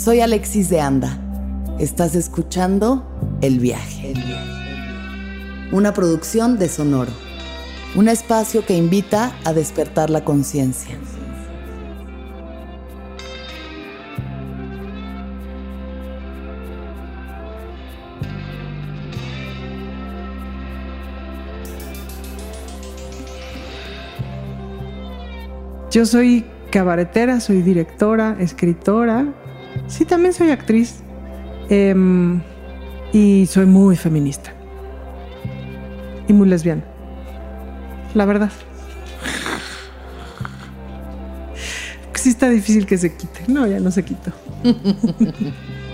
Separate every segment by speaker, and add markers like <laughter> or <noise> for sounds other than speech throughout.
Speaker 1: Soy Alexis de Anda. Estás escuchando El Viaje. Una producción de Sonoro. Un espacio que invita a despertar la conciencia.
Speaker 2: Yo soy cabaretera, soy directora, escritora. Sí, también soy actriz. Em, y soy muy feminista. Y muy lesbiana. La verdad. <laughs> Sí está difícil que se quite. No, ya no se quitó. <laughs>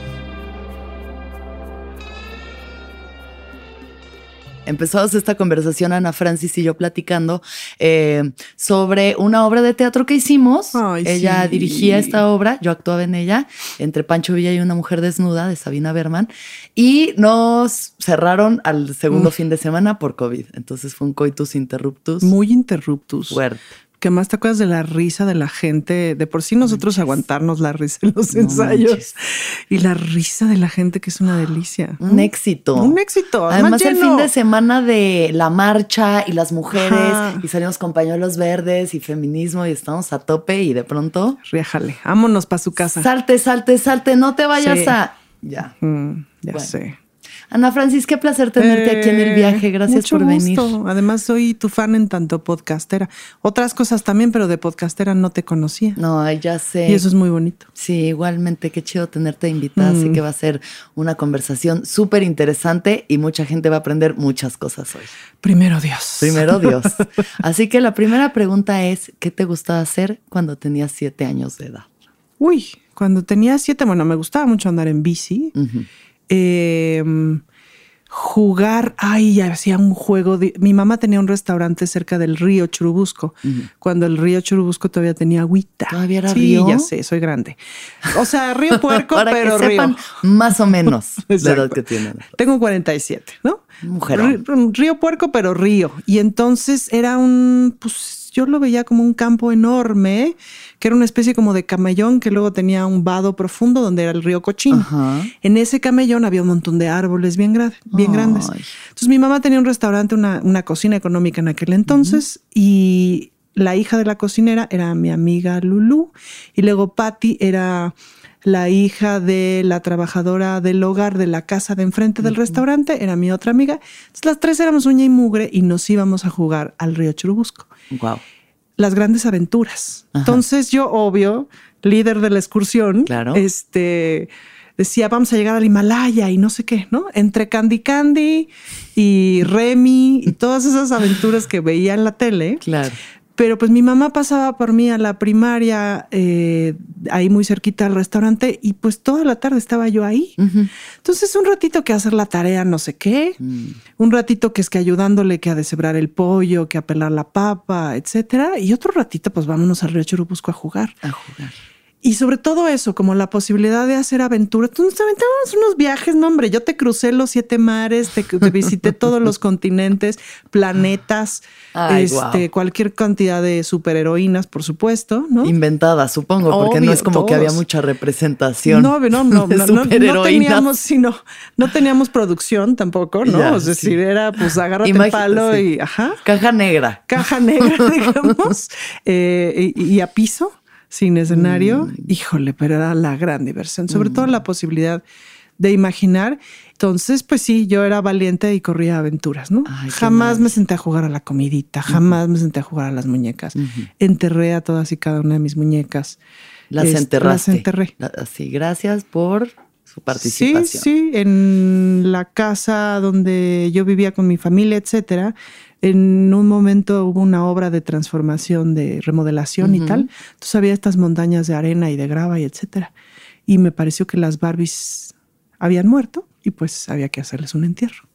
Speaker 1: empezamos esta conversación, Ana Francis y yo platicando eh, sobre una obra de teatro que hicimos. ella dirigía esta obra, yo actuaba en ella, entre Pancho Villa y una mujer desnuda de Sabina Berman, y nos cerraron al segundo fin de semana por COVID. Entonces fue un coitus interruptus.
Speaker 2: Muy interruptus.
Speaker 1: Fuerte
Speaker 2: que más te acuerdas de la risa de la gente, de por sí nosotros aguantarnos la risa en los ensayos y la risa de la gente que es una delicia.
Speaker 1: Un éxito.
Speaker 2: Un éxito.
Speaker 1: Además el fin de semana de la marcha y las mujeres y salimos con pañuelos verdes y feminismo y estamos a tope y de pronto...
Speaker 2: Riájale, vámonos para su casa.
Speaker 1: Salte, salte, salte, no te vayas a... Ya.
Speaker 2: Mm, ya sé.
Speaker 1: Ana Francis, qué placer tenerte aquí en el viaje. Gracias por venir.
Speaker 2: Además, soy tu fan en tanto podcastera. Otras cosas también, pero de podcastera no te conocía.
Speaker 1: No, ya sé.
Speaker 2: Y eso es muy bonito.
Speaker 1: Sí, igualmente. Qué chido tenerte invitada. Así mm. que va a ser una conversación súper interesante y mucha gente va a aprender muchas cosas hoy.
Speaker 2: Primero Dios.
Speaker 1: Primero <laughs> Dios. Así que la primera pregunta es: ¿qué te gustaba hacer cuando tenías siete años de edad?
Speaker 2: Uy, cuando tenía siete, bueno, me gustaba mucho andar en bici. Em, jugar, ay, hacía un juego. De, mi mamá tenía un restaurante cerca del río Churubusco, cuando el río Churubusco todavía tenía agüita.
Speaker 1: ¿Todavía era
Speaker 2: sí, ya sé, soy grande. O sea, río <laughs> puerco, pero que río.
Speaker 1: más o menos <laughs> la edad que tienen.
Speaker 2: Tengo 47, ¿no?
Speaker 1: Mujer.
Speaker 2: Río puerco, pero río. Y entonces era un, pues yo lo veía como un campo enorme, que era una especie como de camellón que luego tenía un vado profundo donde era el río Cochín. En ese camellón había un montón de árboles bien, bien grandes. Entonces mi mamá tenía un restaurante, una, cocina económica en aquel entonces y la hija de la cocinera era mi amiga Lulu y luego Patty era la hija de la trabajadora del hogar de la casa de enfrente del restaurante, era mi otra amiga. Entonces las tres éramos uña y mugre y nos íbamos a jugar al río Churubusco.
Speaker 1: Wow.
Speaker 2: Las grandes aventuras. Entonces yo, obvio, líder de la excursión, claro. este, decía, vamos a llegar al Himalaya y no sé qué, ¿no? Entre Candy Candy y Remy y todas esas aventuras que veía en la tele.
Speaker 1: Claro.
Speaker 2: Pero pues mi mamá pasaba por mí a la primaria, eh, ahí muy cerquita al restaurante, y pues toda la tarde estaba yo ahí. Entonces un ratito que hacer la tarea no sé qué, mm. un ratito que es que ayudándole que a deshebrar el pollo, que a pelar la papa, etcétera, y otro ratito pues vámonos al río Churubusco a jugar.
Speaker 1: A jugar.
Speaker 2: Y sobre todo eso, como la posibilidad de hacer aventuras. Tú nos aventábamos unos viajes, no, hombre. Yo te crucé los siete mares, te, visité <laughs> todos los continentes, planetas, este, cualquier cantidad de superheroínas, por supuesto, ¿no?
Speaker 1: Inventadas, supongo, porque no es como que había mucha representación.
Speaker 2: No, no, no, <laughs> no, no, teníamos, sino, no teníamos producción tampoco, ¿no? es decir, era pues <laughs> agárrate el palo y ajá.
Speaker 1: Caja negra.
Speaker 2: Caja negra, digamos, eh, y a piso sin escenario, mm. híjole, pero era la gran diversión, sobre todo la mm. posibilidad de imaginar. Entonces, pues sí, yo era valiente y corría aventuras, ¿no? jamás me senté a jugar a la comidita, jamás me senté a jugar a las muñecas. Enterré a todas y cada una de mis muñecas.
Speaker 1: Las enterraste.
Speaker 2: Las enterré.
Speaker 1: Sí, gracias por su participación.
Speaker 2: Sí, sí, en la casa donde yo vivía con mi familia, etcétera en un momento hubo una obra de transformación, de remodelación y tal. Entonces había estas montañas de arena y de grava y etcétera. Y me pareció que las Barbies habían muerto y pues había que hacerles un entierro.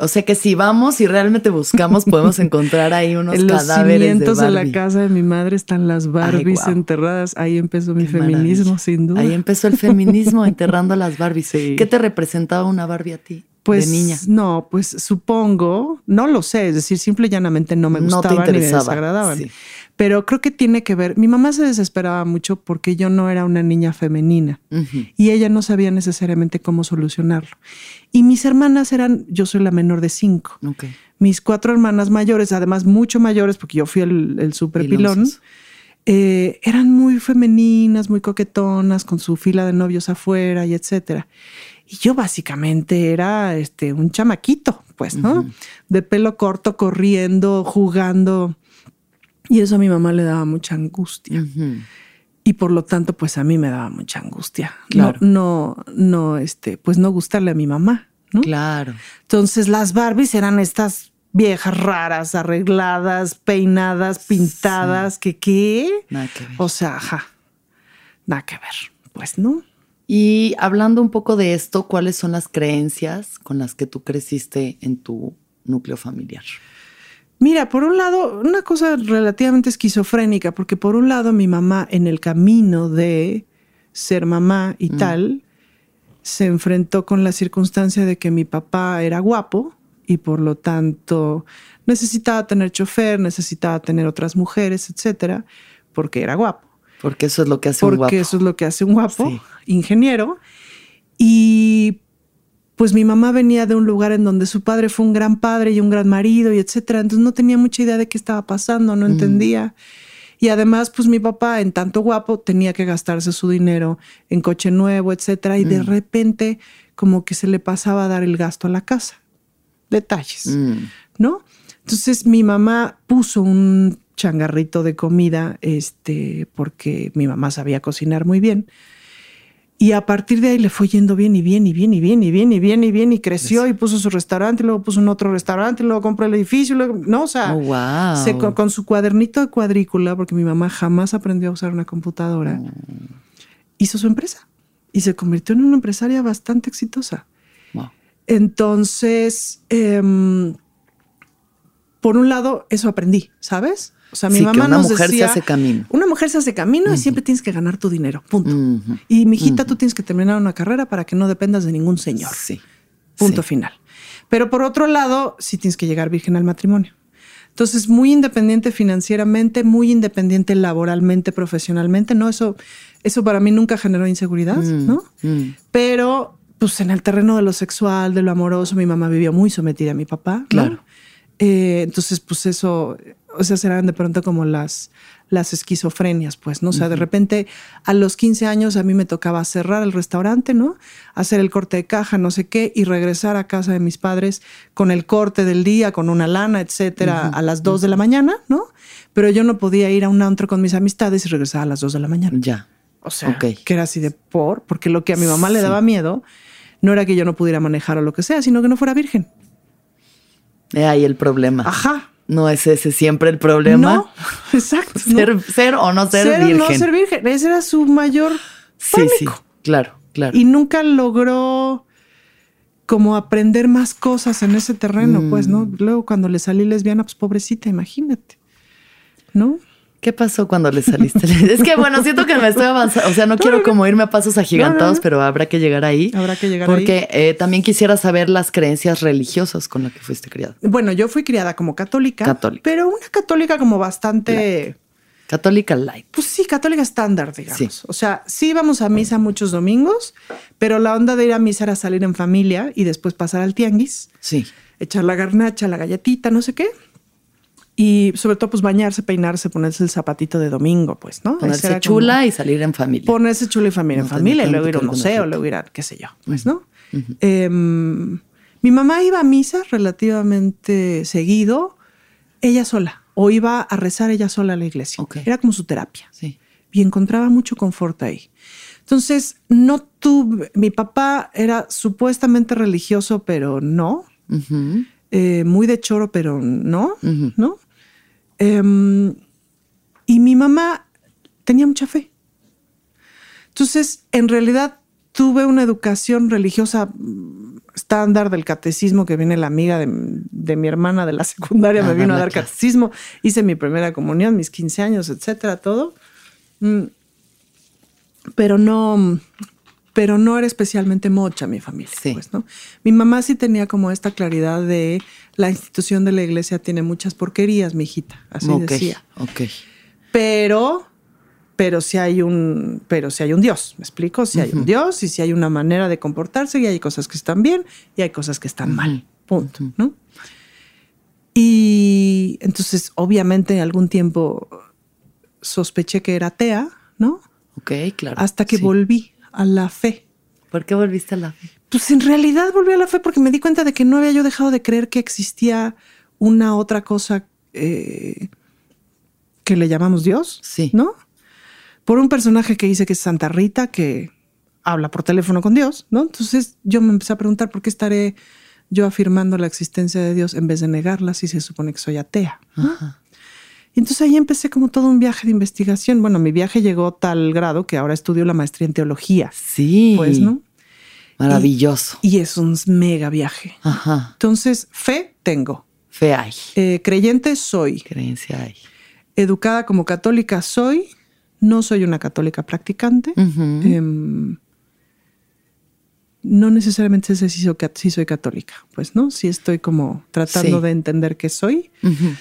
Speaker 1: O sea que si vamos y realmente buscamos, podemos <laughs> encontrar ahí unos en los cimientos
Speaker 2: de, la casa de mi madre están las Barbies enterradas. Ahí empezó mi feminismo, sin duda.
Speaker 1: Ahí empezó el feminismo enterrando a las <laughs> Barbies. ¿Qué te representaba una Barbie a ti?
Speaker 2: Pues,
Speaker 1: de niña?
Speaker 2: No, pues supongo, no lo sé, es decir, simple y llanamente no me gustaban no te ni me desagradaban. Pero creo que tiene que ver, mi mamá se desesperaba mucho porque yo no era una niña femenina y ella no sabía necesariamente cómo solucionarlo. Y mis hermanas eran, yo soy la menor de cinco. Mis cuatro hermanas mayores, además mucho mayores porque yo fui el, el super pilón eh, eran muy femeninas, muy coquetonas, con su fila de novios afuera y etcétera. Y yo básicamente era este, un chamaquito, pues, ¿no? De pelo corto, corriendo, jugando. Y eso a mi mamá le daba mucha angustia. Y por lo tanto, pues a mí me daba mucha angustia. Claro. No, no, no, este, pues no gustarle a mi mamá, ¿no?
Speaker 1: Claro.
Speaker 2: Entonces las Barbies eran estas viejas raras, arregladas, peinadas, pintadas, que qué.
Speaker 1: Nada que ver.
Speaker 2: O sea, ajá, nada que ver. Pues no.
Speaker 1: Y hablando un poco de esto, ¿cuáles son las creencias con las que tú creciste en tu núcleo familiar?
Speaker 2: Mira, por un lado, una cosa relativamente esquizofrénica, porque por un lado mi mamá en el camino de ser mamá y mm. tal, se enfrentó con la circunstancia de que mi papá era guapo y por lo tanto necesitaba tener chofer, necesitaba tener otras mujeres, etcétera, porque era guapo.
Speaker 1: Porque eso es lo que hace un guapo.
Speaker 2: Porque eso es lo que hace un guapo, ingeniero. Y pues mi mamá venía de un lugar en donde su padre fue un gran padre y un gran marido y etcétera. Entonces no tenía mucha idea de qué estaba pasando, no entendía. Y además, pues mi papá, en tanto guapo, tenía que gastarse su dinero en coche nuevo, etcétera. Y de repente, como que se le pasaba a dar el gasto a la casa detalles, mm. ¿no? Entonces mi mamá puso un changarrito de comida, este, porque mi mamá sabía cocinar muy bien. Y a partir de ahí le fue yendo bien y bien y bien y bien y bien y bien y bien y creció y puso su restaurante y luego puso un otro restaurante y luego compró el edificio, luego, no, o sea,
Speaker 1: oh,
Speaker 2: con, su cuadernito de cuadrícula, porque mi mamá jamás aprendió a usar una computadora, mm. hizo su empresa y se convirtió en una empresaria bastante exitosa. Entonces, em, por un lado, eso aprendí, ¿sabes?
Speaker 1: O sea, mi mamá una mujer se hace camino.
Speaker 2: Una mujer se hace camino y siempre tienes que ganar tu dinero, punto. Y mi hijita, tú tienes que terminar una carrera para que no dependas de ningún señor.
Speaker 1: Sí.
Speaker 2: Punto final. Pero por otro lado, sí tienes que llegar virgen al matrimonio. Entonces, muy independiente financieramente, muy independiente laboralmente, profesionalmente, ¿no? Eso, eso para mí nunca generó inseguridad, mm, ¿no? Mm. Pero pues en el terreno de lo sexual, de lo amoroso, mi mamá vivió muy sometida a mi papá.
Speaker 1: Claro.
Speaker 2: Eh, entonces, pues eso, o sea, serán de pronto como las, las esquizofrenias, pues, ¿no? O sea, de repente a los 15 años a mí me tocaba cerrar el restaurante, ¿no? Hacer el corte de caja, no sé qué, y regresar a casa de mis padres con el corte del día, con una lana, etcétera, a las 2 de la mañana, ¿no? Pero yo no podía ir a un antro con mis amistades y regresar a las 2 de la mañana.
Speaker 1: Ya.
Speaker 2: O sea, que era así de por, porque lo que a mi mamá le daba miedo no era que yo no pudiera manejar o lo que sea, sino que no fuera virgen.
Speaker 1: Ahí el problema.
Speaker 2: Ajá.
Speaker 1: No es ese siempre el problema.
Speaker 2: No, <laughs> exacto.
Speaker 1: Ser, o no ser, virgen.
Speaker 2: Ser o no ser virgen. Ese era su mayor pánico. Sí, sí,
Speaker 1: claro, claro.
Speaker 2: Y nunca logró como aprender más cosas en ese terreno, pues, ¿no? Mm. Luego cuando le salí lesbiana, pues pobrecita, imagínate, ¿no?
Speaker 1: ¿Qué pasó cuando le saliste? <laughs> es que bueno, siento que me estoy avanzando. O sea, no, quiero como irme a pasos agigantados, pero habrá que llegar ahí.
Speaker 2: Habrá que llegar
Speaker 1: ahí. Porque eh, también quisiera saber las creencias religiosas con las que fuiste criada.
Speaker 2: Bueno, yo fui criada como católica.
Speaker 1: Católica.
Speaker 2: Pero una católica como bastante.
Speaker 1: Católica light.
Speaker 2: Pues sí, católica estándar, digamos. O sea, sí íbamos a misa muchos domingos, pero la onda de ir a misa era salir en familia y después pasar al tianguis.
Speaker 1: Sí.
Speaker 2: Echar la garnacha, la galletita, no sé qué. Y sobre todo, pues bañarse, peinarse, ponerse el zapatito de domingo, pues, ¿no?
Speaker 1: Ponerse chula y salir en familia.
Speaker 2: Ponerse chula y familia en familia, y luego ir a un museo, luego ir a qué sé yo, pues, ¿no? Em, mi mamá iba a misa relativamente seguido, ella sola, o iba a rezar ella sola a la iglesia. Era como su terapia.
Speaker 1: Sí.
Speaker 2: Y encontraba mucho confort ahí. Entonces, no tuve, mi papá era supuestamente religioso, pero no. Eh, muy de choro, pero no, ¿no? Em, y mi mamá tenía mucha fe. Entonces, en realidad tuve una educación religiosa mm, estándar del catecismo que viene la amiga de, mi hermana de la secundaria, me vino a dar catecismo, hice mi primera comunión, mis 15 años, etcétera, todo. Mm, pero no, pero no era especialmente mocha mi familia. Pues, ¿no? Mi mamá sí tenía como esta claridad de la institución de la iglesia tiene muchas porquerías, mi hijita, así decía.
Speaker 1: Ok.
Speaker 2: Pero, pero si hay un, pero si hay un Dios, ¿me explico? Si hay un Dios y si hay una manera de comportarse y hay cosas que están bien y hay cosas que están mal. Punto, ¿no? Y entonces, obviamente, en algún tiempo sospeché que era atea, ¿no?
Speaker 1: Ok, claro.
Speaker 2: Hasta que volví a la fe.
Speaker 1: ¿Por qué volviste a la fe?
Speaker 2: Pues en realidad volví a la fe porque me di cuenta de que no había yo dejado de creer que existía una otra cosa eh, que le llamamos Dios.
Speaker 1: Sí.
Speaker 2: ¿No? Por un personaje que dice que es Santa Rita, que habla por teléfono con Dios, ¿no? Entonces yo me empecé a preguntar por qué estaré yo afirmando la existencia de Dios en vez de negarla si se supone que soy atea. Ajá. Y entonces ahí empecé como todo un viaje de investigación. Bueno, mi viaje llegó a tal grado que ahora estudio la maestría en teología.
Speaker 1: Sí.
Speaker 2: Pues, ¿no?
Speaker 1: Maravilloso.
Speaker 2: Y, es un mega viaje.
Speaker 1: Ajá.
Speaker 2: Entonces, fe tengo.
Speaker 1: Fe hay.
Speaker 2: Eh, creyente soy.
Speaker 1: Creencia hay.
Speaker 2: Educada como católica soy. No soy una católica practicante no necesariamente sé si soy, católica, pues, ¿no? Sí estoy como tratando de entender qué soy.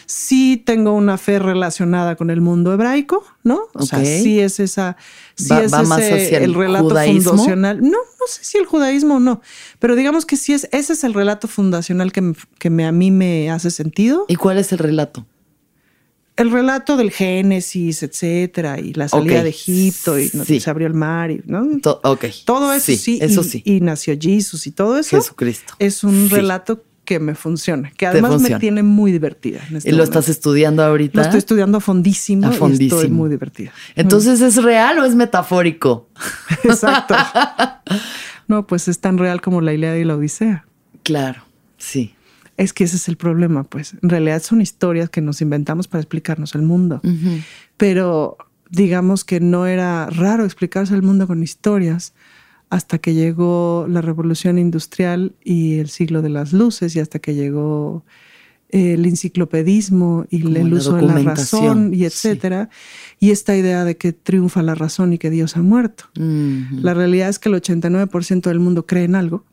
Speaker 2: Sí tengo una fe relacionada con el mundo hebraico, ¿no? O sea, sí es esa, sí es ese, el, relato fundacional. No, no sé si el judaísmo o no, pero digamos que sí es, ese es el relato fundacional que, que me, a mí me hace sentido.
Speaker 1: ¿Y cuál es el relato?
Speaker 2: El relato del Génesis, etcétera, y la salida de Egipto, y se abrió el mar, y, ¿no? Todo eso sí,
Speaker 1: eso
Speaker 2: y,
Speaker 1: sí.
Speaker 2: y nació Jesús y todo eso.
Speaker 1: Jesucristo.
Speaker 2: Es un relato que me funciona, que además me tiene muy divertida.
Speaker 1: Este ¿Y lo estás estudiando ahorita?
Speaker 2: Lo estoy estudiando a fondísimo, a fondísimo. y estoy muy divertida.
Speaker 1: Entonces, ¿es real o es metafórico? <laughs>
Speaker 2: Exacto. <laughs> no, pues es tan real como la Ilíada y la Odisea.
Speaker 1: Claro, sí.
Speaker 2: Es que ese es el problema, pues. En realidad son historias que nos inventamos para explicarnos el mundo. Pero digamos que no era raro explicarse el mundo con historias hasta que llegó la revolución industrial y el siglo de las luces y hasta que llegó el enciclopedismo y el uso de la razón y etcétera. Y esta idea de que triunfa la razón y que Dios ha muerto. La realidad es que el 89% del mundo cree en algo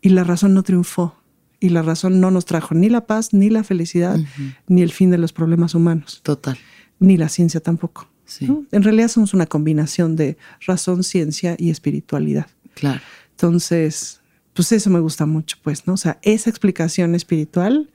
Speaker 2: y la razón no triunfó y la razón no nos trajo ni la paz, ni la felicidad, ni el fin de los problemas humanos.
Speaker 1: Total.
Speaker 2: Ni la ciencia tampoco. En realidad somos una combinación de razón, ciencia y espiritualidad.
Speaker 1: Claro.
Speaker 2: Entonces, pues eso me gusta mucho, pues, ¿no? O sea, esa explicación espiritual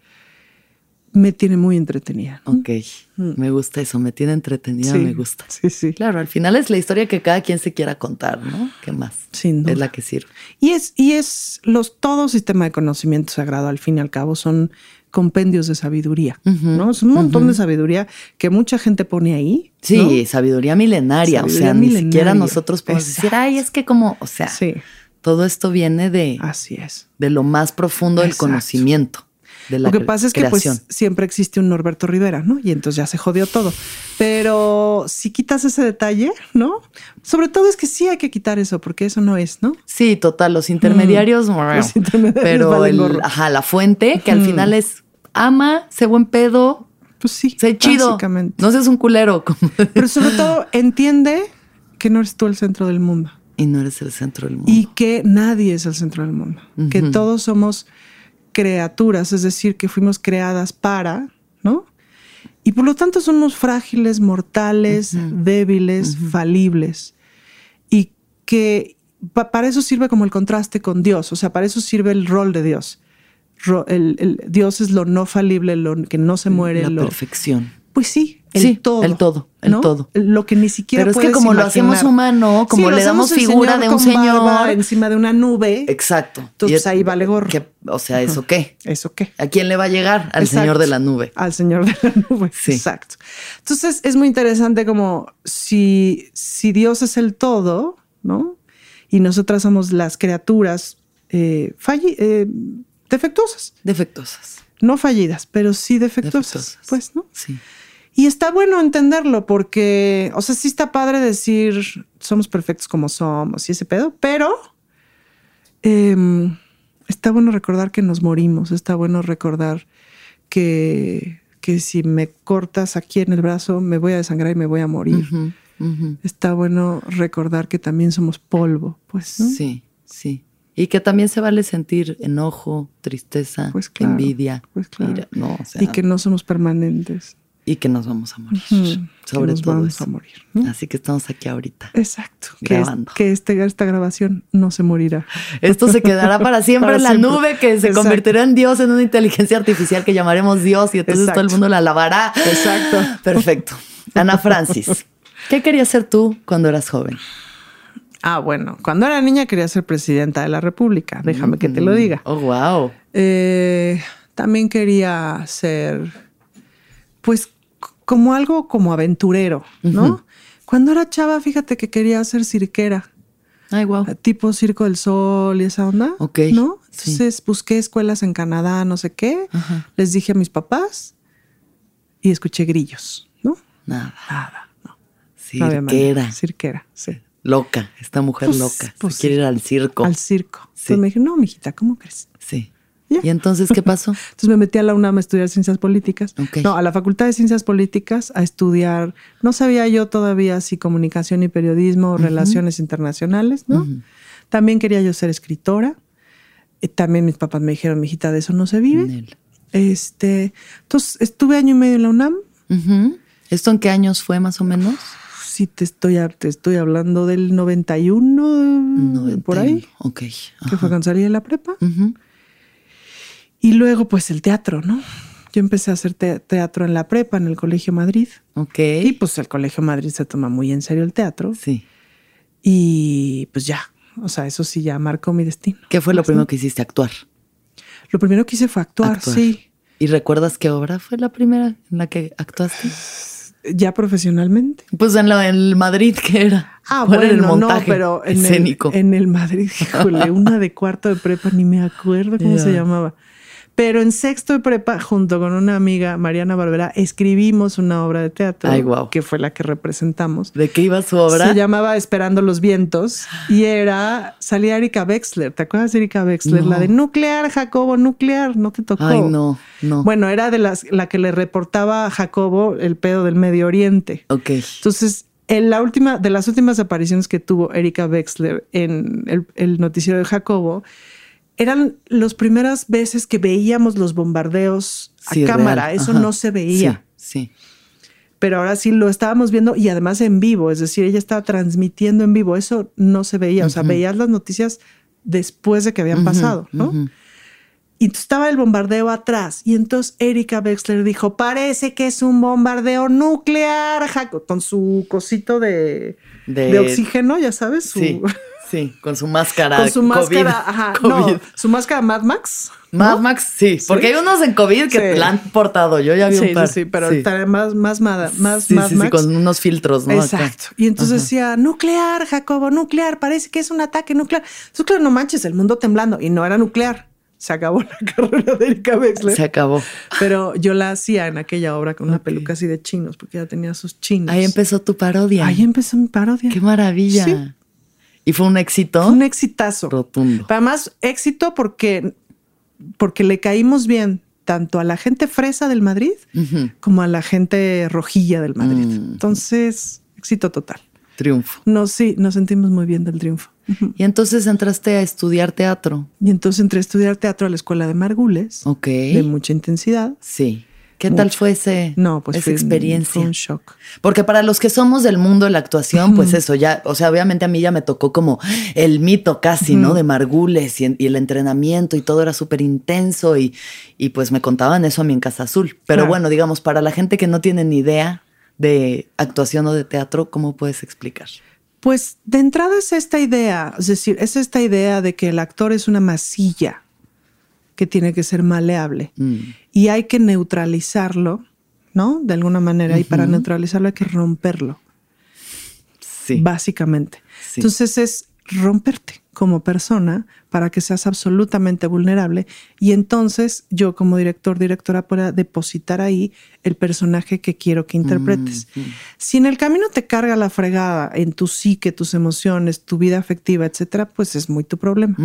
Speaker 2: me tiene muy entretenida.
Speaker 1: Ok, mm. me gusta eso, me tiene entretenida, me gusta.
Speaker 2: Sí, sí.
Speaker 1: Claro, al final es la historia que cada quien se quiera contar, ¿no? ¿Qué más?
Speaker 2: Sin duda.
Speaker 1: Es la que sirve.
Speaker 2: Y es, y es los, todo sistema de conocimiento sagrado, al fin y al cabo, son compendios de sabiduría, ¿no? Es un montón de sabiduría que mucha gente pone ahí.
Speaker 1: Sí, sabiduría milenaria, o sea, ni siquiera nosotros podemos decir, ay, es que como, o sea, todo esto viene de...
Speaker 2: Así es.
Speaker 1: De lo más profundo del conocimiento. Lo
Speaker 2: que pasa es que pues siempre existe un Norberto Rivera, ¿no? Y entonces ya se jodió todo. Pero si quitas ese detalle, ¿no? Sobre todo es que sí hay que quitar eso, porque eso no es, ¿no?
Speaker 1: Sí, total, los intermediarios, <laughs> los intermediarios pero el, ajá, la fuente, que al final es ama, sé buen pedo,
Speaker 2: pues sí,
Speaker 1: sé chido, no seas un culero. <laughs>
Speaker 2: Pero sobre todo entiende que no eres tú el centro del mundo.
Speaker 1: Y no eres el centro del mundo.
Speaker 2: Y que nadie es el centro del mundo. Que todos somos criaturas, es decir, que fuimos creadas para, ¿no? Y por lo tanto somos frágiles, mortales, débiles, falibles. Y que para eso sirve como el contraste con Dios, o sea, para eso sirve el rol de Dios. el, Dios es lo no falible, lo que no se muere.
Speaker 1: La perfección.
Speaker 2: Pues sí, el todo.
Speaker 1: El todo, el todo.
Speaker 2: Lo que ni siquiera
Speaker 1: Pero es que como lo hacemos humano, como le damos figura de un señor
Speaker 2: encima de una nube.
Speaker 1: Exacto.
Speaker 2: Entonces ahí vale gorro.
Speaker 1: o sea, ¿eso qué?
Speaker 2: ¿Eso qué?
Speaker 1: ¿A quién le va a llegar? Al señor de la nube.
Speaker 2: Al señor de la nube. Sí. Exacto. Entonces es muy interesante como si, si Dios es el todo, ¿no? Y nosotras somos las criaturas eh, eh defectuosas.
Speaker 1: Defectuosas.
Speaker 2: No fallidas, pero sí defectuosas. defectuosas. Pues, ¿no?
Speaker 1: Sí.
Speaker 2: Y está bueno entenderlo porque, o sea, sí está padre decir somos perfectos como somos y ese pedo, pero em, está bueno recordar que nos morimos, está bueno recordar que, que si me cortas aquí en el brazo me voy a desangrar y me voy a morir. está bueno recordar que también somos polvo, pues.
Speaker 1: Sí, sí. Y que también se vale sentir enojo, tristeza, pues envidia.
Speaker 2: Pues claro. y que no somos permanentes.
Speaker 1: Y que nos vamos a morir. sobre todo vamos a morir. Así que estamos aquí ahorita.
Speaker 2: Exacto. Grabando. Que, este, esta grabación no se morirá.
Speaker 1: Esto se quedará para <laughs> siempre en la nube, que se convertirá en Dios, en una inteligencia artificial que llamaremos Dios y entonces todo el mundo la alabará.
Speaker 2: Exacto. <laughs>
Speaker 1: Perfecto. Ana Francis, ¿qué querías ser tú cuando eras joven?
Speaker 2: Ah, bueno, cuando era niña quería ser presidenta de la República, déjame que te lo diga.
Speaker 1: Oh, wow.
Speaker 2: Eh, también quería ser, pues, como algo como aventurero, ¿no? Cuando era chava, fíjate que quería ser cirquera.
Speaker 1: Ay, wow.
Speaker 2: Tipo Circo del Sol y esa onda.
Speaker 1: Ok.
Speaker 2: ¿No? Entonces busqué escuelas en Canadá, no sé qué. Les dije a mis papás y escuché grillos, ¿no?
Speaker 1: Nada.
Speaker 2: Nada, no.
Speaker 1: Cirquera.
Speaker 2: Cirquera, sí.
Speaker 1: Loca, esta mujer pues, loca. Pues, quiere ir al circo.
Speaker 2: Al circo. Sí. me dije, no, mijita, ¿cómo crees?
Speaker 1: Sí. ¿Y entonces qué pasó? <laughs>
Speaker 2: entonces me metí a la UNAM a estudiar ciencias políticas. No, a la Facultad de Ciencias Políticas a estudiar. No sabía yo todavía si comunicación y periodismo o relaciones internacionales, ¿no? También quería yo ser escritora. Eh, también mis papás me dijeron, mijita, de eso no se vive. Este, entonces estuve año y medio en la UNAM.
Speaker 1: ¿Esto en qué años fue más o menos?
Speaker 2: sí te estoy, te estoy hablando del 91, por ahí.
Speaker 1: Ok.
Speaker 2: Que fue cuando salí de la prepa. Y luego, pues el teatro, ¿no? Yo empecé a hacer teatro en la prepa, en el Colegio Madrid.
Speaker 1: Ok.
Speaker 2: Y pues el Colegio Madrid se toma muy en serio el teatro.
Speaker 1: Sí.
Speaker 2: Y pues ya, o sea, eso sí ya marcó mi destino.
Speaker 1: ¿Qué fue lo primero que hiciste? Actuar.
Speaker 2: Lo primero que hice fue actuar, sí.
Speaker 1: ¿Y recuerdas qué obra fue la primera en la que actuaste?
Speaker 2: ya profesionalmente.
Speaker 1: Pues en, la, el Madrid, que era?
Speaker 2: Ah, bueno, el montaje no, pero en escénico. El, en el Madrid, híjole, una de cuarto de prepa, ni me acuerdo cómo se llamaba. Pero en sexto de prepa, junto con una amiga, Mariana Barbera, escribimos una obra de teatro.
Speaker 1: Ay, wow.
Speaker 2: Que fue la que representamos.
Speaker 1: ¿De qué iba su obra?
Speaker 2: Se llamaba Esperando los Vientos y era, salía Erika Wexler. ¿Te acuerdas de Erika Wexler? La de Nuclear, Jacobo, Nuclear. No te tocó.
Speaker 1: Ay, no, no.
Speaker 2: Bueno, era de las, la que le reportaba a Jacobo el pedo del Medio Oriente.
Speaker 1: Ok.
Speaker 2: Entonces, en la última, de las últimas apariciones que tuvo Erika Wexler en el, el noticiero de Jacobo, eran las primeras veces que veíamos los bombardeos a cámara. Eso no se veía.
Speaker 1: Sí,
Speaker 2: Pero ahora sí lo estábamos viendo y además en vivo, es decir, ella estaba transmitiendo en vivo. Eso no se veía. O sea, veías las noticias después de que habían pasado, ¿no? Y estaba el bombardeo atrás. Y entonces Erika Wexler dijo: Parece que es un bombardeo nuclear, con su cosito de, de... oxígeno, ya sabes.
Speaker 1: Su... Sí, <laughs> con su máscara.
Speaker 2: Con su máscara, ajá. No, su máscara Mad Max.
Speaker 1: Mad Max, sí, porque hay unos en COVID que la han portado. Yo ya vi un par.
Speaker 2: Sí, sí, pero más, más, más, más
Speaker 1: sí, sí, con unos filtros, ¿no?
Speaker 2: Exacto. Y entonces decía, nuclear, Jacobo, nuclear, parece que es un ataque nuclear. Entonces, claro, no manches, el mundo temblando. Y no era nuclear. Se acabó la <laughs> carrera de Erika Wexler.
Speaker 1: Se acabó.
Speaker 2: Pero yo la hacía en aquella obra con una peluca así de chinos, porque ya tenía sus chinos.
Speaker 1: Ahí empezó tu parodia.
Speaker 2: Ahí empezó mi parodia.
Speaker 1: Qué maravilla. ¿Y fue un éxito?
Speaker 2: un exitazo.
Speaker 1: Rotundo.
Speaker 2: Además, éxito porque, porque le caímos bien tanto a la gente fresa del Madrid como a la gente rojilla del Madrid. Mm. Entonces, éxito total.
Speaker 1: Triunfo.
Speaker 2: No, sí, nos sentimos muy bien del triunfo.
Speaker 1: Y entonces entraste a estudiar teatro.
Speaker 2: Y entonces entré a estudiar teatro a la escuela de Margules.
Speaker 1: Ok.
Speaker 2: De mucha intensidad.
Speaker 1: Sí. ¿Qué tal fue ese,
Speaker 2: no, pues
Speaker 1: esa experiencia?
Speaker 2: Fue un shock.
Speaker 1: Porque para los que somos del mundo de la actuación, pues eso ya, o sea, obviamente a mí ya me tocó como el mito casi, ¿no? De Margules y, el entrenamiento y todo era súper intenso y, y, pues me contaban eso a mí en Casa Azul. Pero bueno, digamos, para la gente que no tiene ni idea de actuación o de teatro, ¿cómo puedes explicar?
Speaker 2: Pues de entrada es esta idea, es decir, es esta idea de que el actor es una masilla que tiene que ser maleable mm. y hay que neutralizarlo, ¿no? De alguna manera, y para neutralizarlo hay que romperlo.
Speaker 1: Sí.
Speaker 2: Básicamente. Entonces es romperte como persona para que seas absolutamente vulnerable y entonces yo como director, directora pueda depositar ahí el personaje que quiero que interpretes. Si en el camino te carga la fregada en tu psique, tus emociones, tu vida afectiva, etcétera, pues es muy tu problema,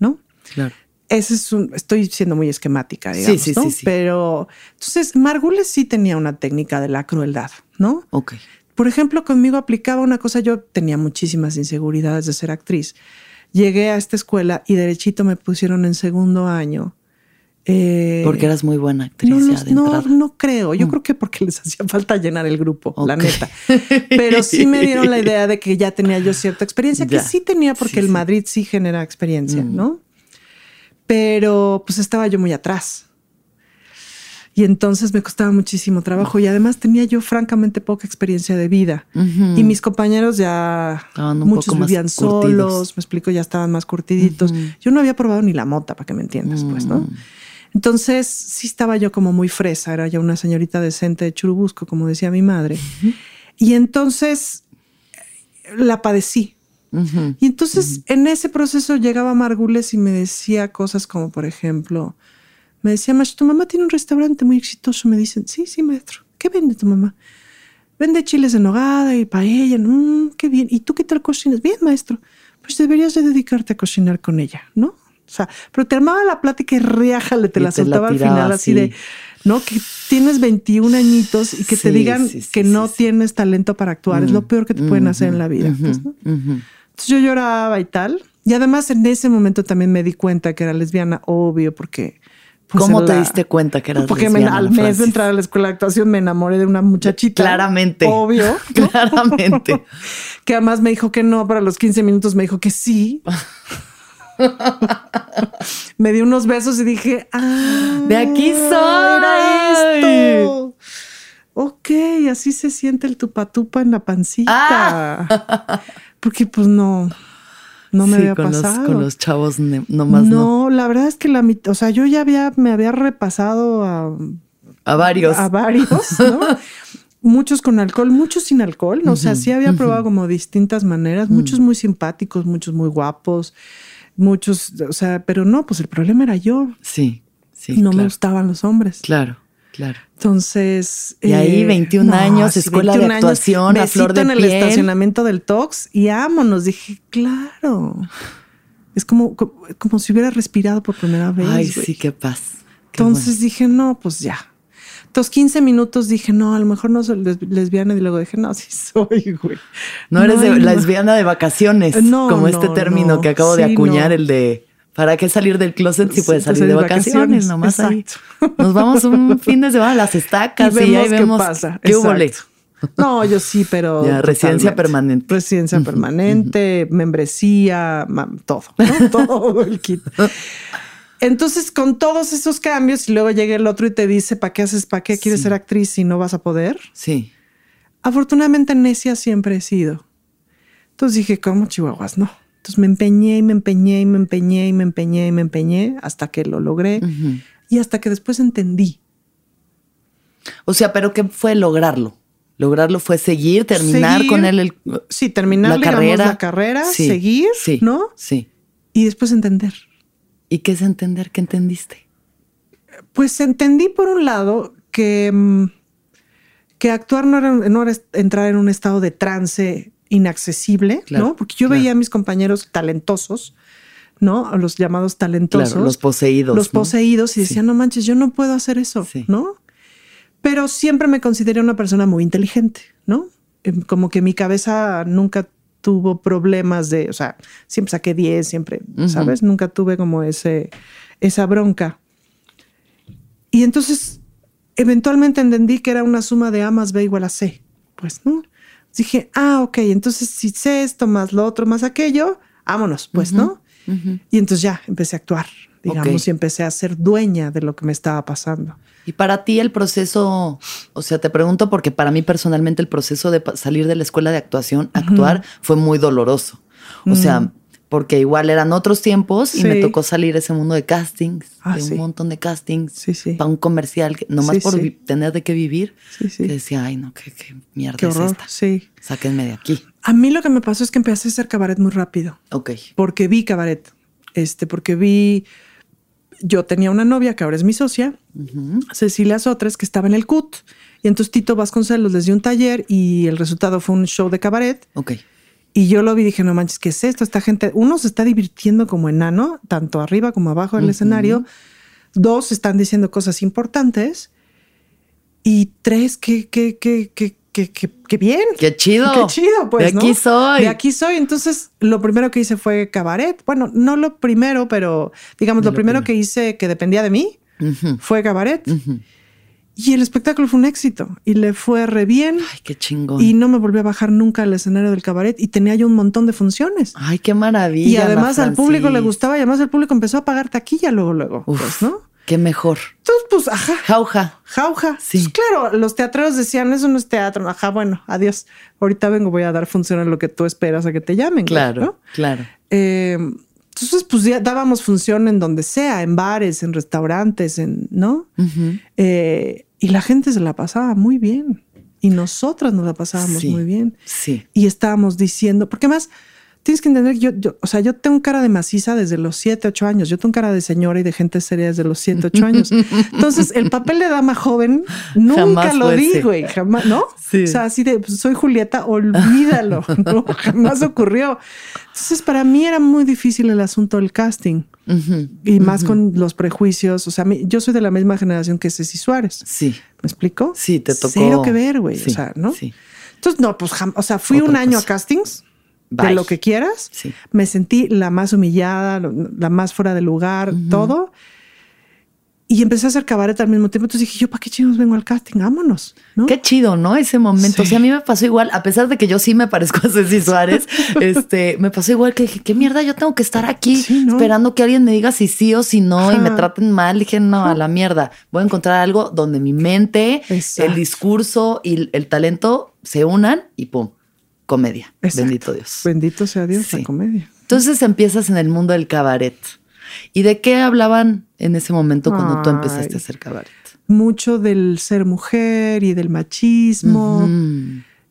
Speaker 2: ¿no?
Speaker 1: Claro
Speaker 2: ese es un, estoy siendo muy esquemática, digamos, sí, sí, sí, Pero entonces Margules sí tenía una técnica de la crueldad, ¿no?
Speaker 1: Ok.
Speaker 2: por ejemplo, conmigo aplicaba una cosa, yo tenía muchísimas inseguridades de ser actriz. Llegué a esta escuela y derechito me pusieron en segundo año.
Speaker 1: Eh, porque eras muy buena actriz.
Speaker 2: No, no, creo. Yo mm. creo que porque les hacía falta llenar el grupo, la neta. Pero sí me dieron la idea de que ya tenía yo cierta experiencia, que sí tenía porque el Madrid sí genera experiencia, mm. ¿no? Pero pues estaba yo muy atrás. Y entonces me costaba muchísimo trabajo y además tenía yo francamente poca experiencia de vida. Y mis compañeros ya, muchos vivían solos, me explico, ya estaban más curtiditos. Yo no había probado ni la mota, para que me entiendas, pues, ¿no? Mm. Entonces sí estaba yo como muy fresa, era ya una señorita decente de Churubusco, como decía mi madre. Y entonces la padecí. Y entonces en ese proceso llegaba Margules y me decía cosas como, por ejemplo, me decía, maestro, tu mamá tiene un restaurante muy exitoso. Me dicen, sí, sí, maestro. ¿Qué vende tu mamá? Vende chiles de nogada y paella. Mmm, qué bien. ¿Y tú qué tal cocinas? Bien, maestro. Pues deberías de dedicarte a cocinar con ella, ¿no? O sea, pero te armaba la plática y riájale, te la soltaba al final así de, ¿no? Que tienes 21 añitos y que te digan que no tienes talento para actuar. Es lo peor que te pueden hacer en la vida. Pues, Entonces yo lloraba y tal. Y además en ese momento también me di cuenta que era lesbiana, obvio, porque
Speaker 1: pues ¿Cómo te diste cuenta que eras
Speaker 2: Porque al mes de entrar a la escuela de actuación me enamoré de una muchachita.
Speaker 1: Claramente.
Speaker 2: Obvio. <laughs>
Speaker 1: Claramente. <laughs>
Speaker 2: que además me dijo que no, para los 15 minutos me dijo que sí. <laughs> me di unos besos y dije, ah,
Speaker 1: de aquí soy.
Speaker 2: Era esto. Ok, así se siente el tupatupa en la pancita. Ah. Porque pues no, no me había
Speaker 1: con
Speaker 2: pasado.
Speaker 1: Los, con los chavos nomás no.
Speaker 2: No, la verdad es que la mitad, o sea, yo ya había, me había repasado a...
Speaker 1: A varios.
Speaker 2: A varios, ¿no? <laughs> muchos con alcohol, muchos sin alcohol. O sea, sí había probado como distintas maneras, muchos muy simpáticos, muchos muy guapos, muchos, o sea, pero no, pues el problema era yo.
Speaker 1: Sí, sí.
Speaker 2: No me gustaban los hombres.
Speaker 1: Claro. Claro.
Speaker 2: Entonces.
Speaker 1: Y ahí 21 eh, años, escuela de actuación, a flor de
Speaker 2: en el estacionamiento del Tox y nos Dije, claro. Es como, como si hubiera respirado por primera vez.
Speaker 1: Ay, sí, qué paz.
Speaker 2: Entonces dije, no, pues ya. Entonces, 15 minutos dije, no, a lo mejor no soy lesbiana. Y luego dije, no, <laughs> sí soy, güey.
Speaker 1: No, eres lesbiana de vacaciones. No, como este término que acabo de acuñar, el de ¿Para qué salir del closet si puedes salir de vacaciones? Nomás ahí. Nos vamos un fin de semana a las estacas y, ahí vemos qué pasa. ¿Qué hubo
Speaker 2: No, yo sí, pero.
Speaker 1: Ya, residencia permanente.
Speaker 2: Residencia permanente, membresía, todo, <laughs> todo el kit. Entonces, con todos esos cambios, y luego llega el otro y te dice, ¿para qué haces, para qué quieres ser actriz si no vas a poder?
Speaker 1: Sí.
Speaker 2: Afortunadamente, necia siempre he sido. Entonces dije, ¿cómo chihuahuas? No. Entonces me empeñé y me empeñé y me empeñé y me empeñé y me empeñé hasta que lo logré y hasta que después entendí.
Speaker 1: O sea, pero ¿qué fue lograrlo? Lograrlo fue seguir, terminar con él el,
Speaker 2: sí, terminar la carrera, la carrera seguir, ¿no?
Speaker 1: Sí.
Speaker 2: Y después entender.
Speaker 1: ¿Y qué es entender? ¿Qué entendiste?
Speaker 2: Pues entendí por un lado que, mm, que actuar no era, no era entrar en un estado de trance inaccesible, ¿no? Porque yo veía a mis compañeros talentosos, ¿no? Los llamados talentosos.
Speaker 1: los poseídos.
Speaker 2: Los poseídos y decía, no manches, yo no puedo hacer eso, ¿no? Pero siempre me consideré una persona muy inteligente, ¿no? Em, como que mi cabeza nunca tuvo problemas de, o sea, siempre saqué 10, siempre, ¿sabes? Nunca tuve como ese, esa bronca. Y entonces, eventualmente entendí que era una suma de A más B igual a C, pues, ¿no? Dije, ah, ok, entonces si sé esto más lo otro más aquello, vámonos, pues, ¿no? Y entonces ya empecé a actuar, digamos, y empecé a ser dueña de lo que me estaba pasando.
Speaker 1: Y para ti el proceso, o sea, te pregunto porque para mí personalmente el proceso de salir de la escuela de actuación, actuar, fue muy doloroso. O sea, mm porque igual eran otros tiempos y me tocó salir ese mundo de castings, ah, de un montón de castings para un comercial, nomás por tener de qué vivir, que decía, ay no, qué, mierda es esta.
Speaker 2: Sí.
Speaker 1: Sáquenme de aquí.
Speaker 2: A mí lo que me pasó es que empecé a hacer cabaret muy rápido.
Speaker 1: Ok.
Speaker 2: Porque vi cabaret, este, porque vi, yo tenía una novia que ahora es mi socia, Cecilia Sotres, que estaba en el CUT, y entonces Tito Vasconcelos les dio un taller y el resultado fue un show de cabaret.
Speaker 1: Ok.
Speaker 2: Y yo lo vi y dije, no manches, ¿qué es esto? Esta gente, uno se está divirtiendo como enano, tanto arriba como abajo del escenario. Dos, están diciendo cosas importantes. Y tres, ¿qué, qué, qué, qué, qué, qué, bien.
Speaker 1: Qué chido.
Speaker 2: Qué chido, pues.
Speaker 1: De aquí soy.
Speaker 2: De aquí soy. Entonces, lo primero que hice fue cabaret. Bueno, no lo primero, pero digamos, lo, primero, que hice que dependía de mí fue cabaret. Y el espectáculo fue un éxito y le fue re bien.
Speaker 1: Ay, qué chingón.
Speaker 2: Y no me volví a bajar nunca al escenario del cabaret y tenía yo un montón de funciones.
Speaker 1: Ay, qué maravilla.
Speaker 2: Y además al público le gustaba y además el público empezó a pagar taquilla luego, luego. pues, ¿no?
Speaker 1: Qué mejor.
Speaker 2: Entonces, pues, ajá.
Speaker 1: Jauja.
Speaker 2: Jauja. Sí. Pues, claro, los teatreros decían, eso no es teatro. Ajá, bueno, adiós. Ahorita vengo, voy a dar función a lo que tú esperas a que te llamen.
Speaker 1: Claro, claro.
Speaker 2: Eh, entonces, pues ya dábamos función en donde sea, en bares, en restaurantes, en, ¿no? eh, y la gente se la pasaba muy bien. Y nosotras nos la pasábamos muy bien.
Speaker 1: Sí.
Speaker 2: Y estábamos diciendo, porque más tienes que entender que yo, o sea, yo tengo cara de maciza desde los 7, 8 años. Yo tengo cara de señora y de gente seria desde los 7, 8 años. <laughs> Entonces, el papel de dama joven nunca lo di, güey. Jamás, ¿no? Sí. O sea, así de pues, soy Julieta, olvídalo. <laughs> no, jamás ocurrió. Entonces, para mí era muy difícil el asunto del casting. Y más con los prejuicios. O sea, yo soy de la misma generación que Ceci Suárez.
Speaker 1: Sí.
Speaker 2: ¿Me explico?
Speaker 1: Sí, te tocó.
Speaker 2: Cero que ver, güey. o sea, ¿no? Sí. Entonces, no, pues, o sea, fui un año a castings. De lo que quieras.
Speaker 1: Sí.
Speaker 2: Me sentí la más humillada, la más fuera de lugar, todo. Y empecé a hacer cabaret al mismo tiempo. Entonces dije, yo, ¿para qué chingos vengo al casting? Vámonos. ¿no?
Speaker 1: Qué chido, ¿no? Ese momento. O sea, a mí me pasó igual, a pesar de que yo sí me parezco a Ceci Suárez, <laughs> este, me pasó igual que dije, qué mierda, yo tengo que estar aquí esperando que alguien me diga si sí o si no y me traten mal. Dije, no, a la mierda. Voy a encontrar algo donde mi mente, el discurso y el talento se unan y pum, comedia. Bendito Dios.
Speaker 2: Bendito sea Dios, la comedia.
Speaker 1: Entonces empiezas en el mundo del cabaret. ¿Y de qué hablaban en ese momento cuando tú empezaste a hacer cabaret?
Speaker 2: Mucho del ser mujer y del machismo.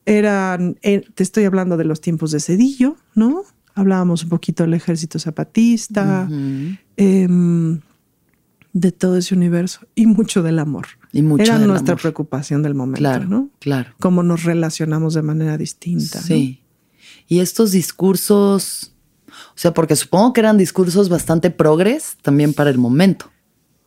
Speaker 2: Eran, eh, te estoy hablando de los tiempos de Cedillo, ¿no? Hablábamos un poquito del ejército zapatista, em, de todo ese universo y mucho del amor.
Speaker 1: Y mucho
Speaker 2: Era nuestra preocupación del momento,
Speaker 1: claro,
Speaker 2: ¿no?
Speaker 1: Claro.
Speaker 2: Cómo nos relacionamos de manera distinta.
Speaker 1: Sí. Y estos discursos o sea, porque supongo que eran discursos bastante progres también para el momento.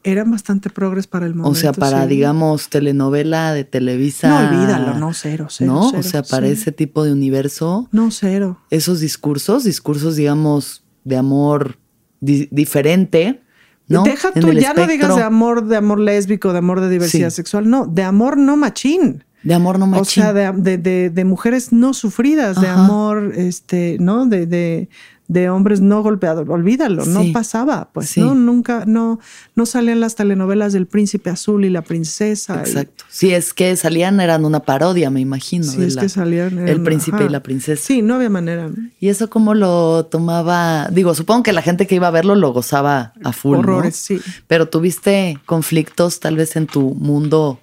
Speaker 2: Eran bastante progres para el momento.
Speaker 1: O sea, para, digamos, telenovela de Televisa.
Speaker 2: No, olvídalo, no, cero, cero.
Speaker 1: ¿No? o sea, para ese tipo de universo.
Speaker 2: No, cero.
Speaker 1: Esos discursos, discursos, digamos, de amor diferente. ¿No?
Speaker 2: Deja tú, ya no digas de amor, de amor lésbico, de amor de diversidad sexual, no, de amor no machín.
Speaker 1: De amor no machín.
Speaker 2: O sea, de, de, de, mujeres no sufridas, de amor, este, ¿no? De, de, hombres no golpeados. Olvídalo, no pasaba, pues, ¿no? Nunca, no, no salían las telenovelas del príncipe azul y la princesa.
Speaker 1: Exacto. Si es que salían, eran una parodia, me imagino.
Speaker 2: Sí, es que salían.
Speaker 1: el príncipe y la princesa.
Speaker 2: Sí, no había manera.
Speaker 1: ¿Y eso cómo lo tomaba? Digo, supongo que la gente que iba a verlo lo gozaba a full.
Speaker 2: Horrores, sí.
Speaker 1: Pero tuviste conflictos tal vez en tu mundo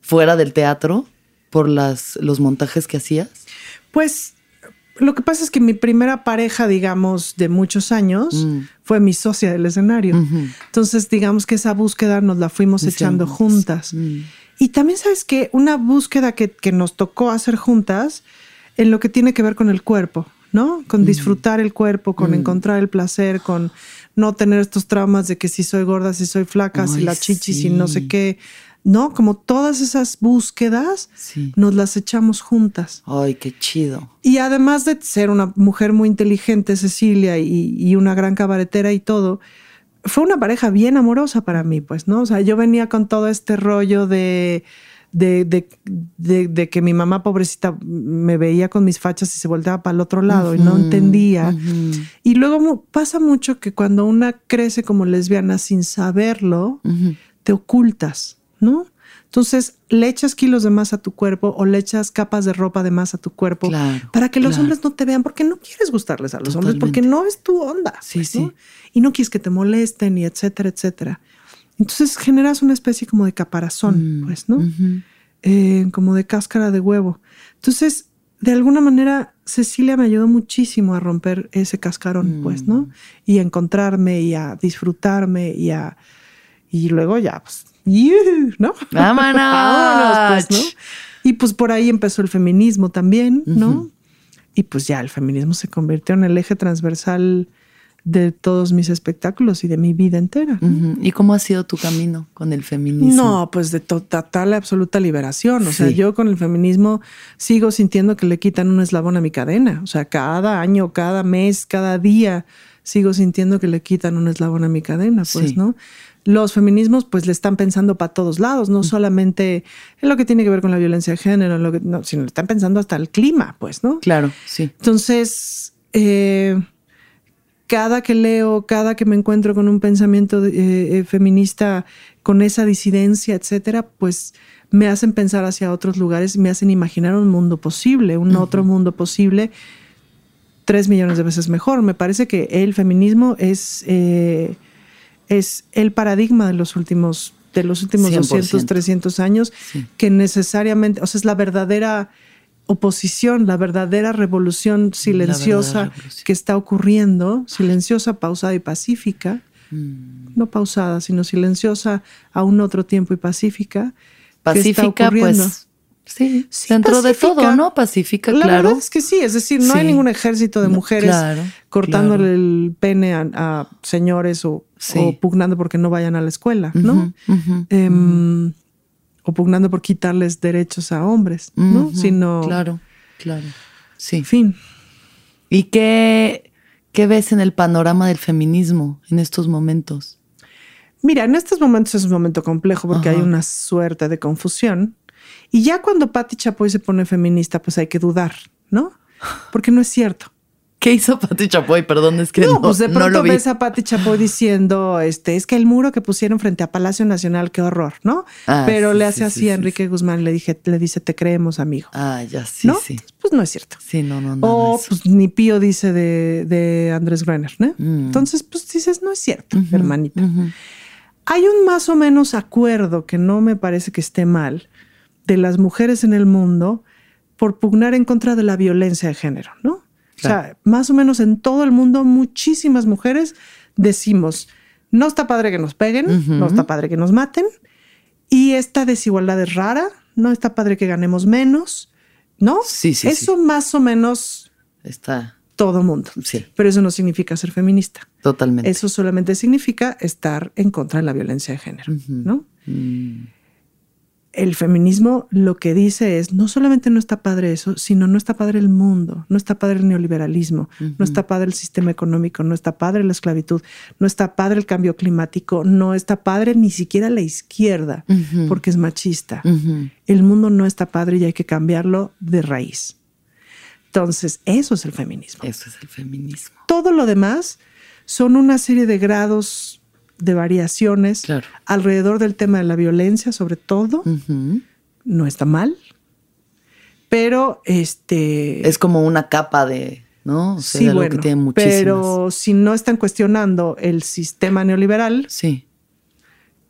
Speaker 1: fuera del teatro por las, los montajes que hacías.
Speaker 2: Pues lo que pasa es que mi primera pareja, digamos, de muchos años, mm. fue mi socia del escenario. Entonces, digamos que esa búsqueda nos la fuimos echando juntas. Mm. Y también sabes que una búsqueda que, nos tocó hacer juntas en lo que tiene que ver con el cuerpo, ¿no? Con mm. disfrutar el cuerpo, con encontrar el placer, con no tener estos traumas de que si soy gorda, si soy flaca, si la chichi, si no sé qué. ¿No? Como todas esas búsquedas nos las echamos juntas.
Speaker 1: Ay, qué chido.
Speaker 2: Y además de ser una mujer muy inteligente, Cecilia, y, una gran cabaretera y todo, fue una pareja bien amorosa para mí, pues, ¿no? O sea, yo venía con todo este rollo de, de, de, que mi mamá pobrecita me veía con mis fachas y se volteaba para el otro lado y no entendía. Y luego pasa mucho que cuando una crece como lesbiana sin saberlo, te ocultas. ¿No? Entonces, le echas kilos de más a tu cuerpo o le echas capas de ropa de más a tu cuerpo para que los hombres no te vean, porque no quieres gustarles a los hombres, porque no es tu onda.
Speaker 1: Sí,
Speaker 2: pues,
Speaker 1: sí.
Speaker 2: Y no quieres que te molesten y etcétera, etcétera. Entonces generas una especie como de caparazón, mm, pues, ¿no? Eh, como de cáscara de huevo. Entonces, de alguna manera, Cecilia me ayudó muchísimo a romper ese cascarón, pues, ¿no? Mm. Y a encontrarme y a disfrutarme y a... Y luego ya, pues, ¿no?
Speaker 1: ¡Vámonos! <laughs>
Speaker 2: pues, Y pues por ahí empezó el feminismo también, ¿no? Y pues ya el feminismo se convirtió en el eje transversal de todos mis espectáculos y de mi vida entera.
Speaker 1: ¿Y cómo ha sido tu camino con el feminismo?
Speaker 2: No, pues de total absoluta liberación. O sea, yo con el feminismo sigo sintiendo que le quitan un eslabón a mi cadena. O sea, cada año, cada mes, cada día sigo sintiendo que le quitan un eslabón a mi cadena, pues, ¿no? Los feminismos, pues, le están pensando para todos lados, no solamente en lo que tiene que ver con la violencia de género, lo que, no, sino le están pensando hasta el clima, pues, ¿no?
Speaker 1: Claro, sí.
Speaker 2: Entonces, eh, cada que leo, cada que me encuentro con un pensamiento eh, eh, feminista, con esa disidencia, etcétera, pues me hacen pensar hacia otros lugares, me hacen imaginar un mundo posible, un otro mundo posible, tres millones de veces mejor. Me parece que el feminismo es, eh, es el paradigma de los últimos, de los últimos 200, 300 años, que necesariamente, o sea, es la verdadera oposición, la verdadera revolución silenciosa que está ocurriendo, silenciosa, pausada y pacífica, mm. no pausada, sino silenciosa a un otro tiempo y pacífica.
Speaker 1: Pacífica, pues. Sí, dentro de todo, ¿no? Pacífica,
Speaker 2: la
Speaker 1: claro.
Speaker 2: Verdad es que sí, es decir, no hay ningún ejército de mujeres cortándole el pene a, señores o, pugnando porque no vayan a la escuela, ¿no? Em, o pugnando por quitarles derechos a hombres, ¿no? Sino.
Speaker 1: Claro, claro. Sí.
Speaker 2: En fin.
Speaker 1: ¿Y qué, qué ves en el panorama del feminismo en estos momentos?
Speaker 2: Mira, en estos momentos es un momento complejo porque hay una suerte de confusión. Y ya cuando Patti Chapoy se pone feminista, pues hay que dudar, ¿no? Porque no es cierto.
Speaker 1: ¿Qué hizo Pati Chapoy? Perdón, es que no,
Speaker 2: pues de pronto ves a Pati Chapoy diciendo, este, es que el muro que pusieron frente a Palacio Nacional, qué horror, ¿no? Ah, Pero le hace así a Enrique Guzmán, le dije, le dice, te creemos, amigo.
Speaker 1: Ah, ya sí,
Speaker 2: ¿No?
Speaker 1: sí.
Speaker 2: Pues no es cierto.
Speaker 1: Sí, no, no, no.
Speaker 2: O pues ni Pío dice de, Andrés Brenner, ¿no? Mm. Entonces, pues dices, no es cierto, hermanita. Hay un más o menos acuerdo que no me parece que esté mal de las mujeres en el mundo por pugnar en contra de la violencia de género, ¿no? O sea, más o menos en todo el mundo, muchísimas mujeres decimos, no está padre que nos peguen, no está padre que nos maten, y esta desigualdad es rara, no está padre que ganemos menos, ¿no?
Speaker 1: Sí, sí.
Speaker 2: Eso más o menos
Speaker 1: está
Speaker 2: todo el mundo.
Speaker 1: Sí.
Speaker 2: Pero eso no significa ser feminista.
Speaker 1: Totalmente.
Speaker 2: Eso solamente significa estar en contra de la violencia de género, ¿no? Mm el feminismo lo que dice es, no solamente no está padre eso, sino no está padre el mundo, no está padre el neoliberalismo, no está padre el sistema económico, no está padre la esclavitud, no está padre el cambio climático, no está padre ni siquiera la izquierda, porque es machista. El mundo no está padre y hay que cambiarlo de raíz. Entonces, eso es el feminismo.
Speaker 1: Eso es el feminismo.
Speaker 2: Todo lo demás son una serie de grados de variaciones alrededor del tema de la violencia, sobre todo. No está mal. Pero este.
Speaker 1: Es como una capa de. ¿No?
Speaker 2: sí, bueno, pero si no están cuestionando el sistema neoliberal,
Speaker 1: sí.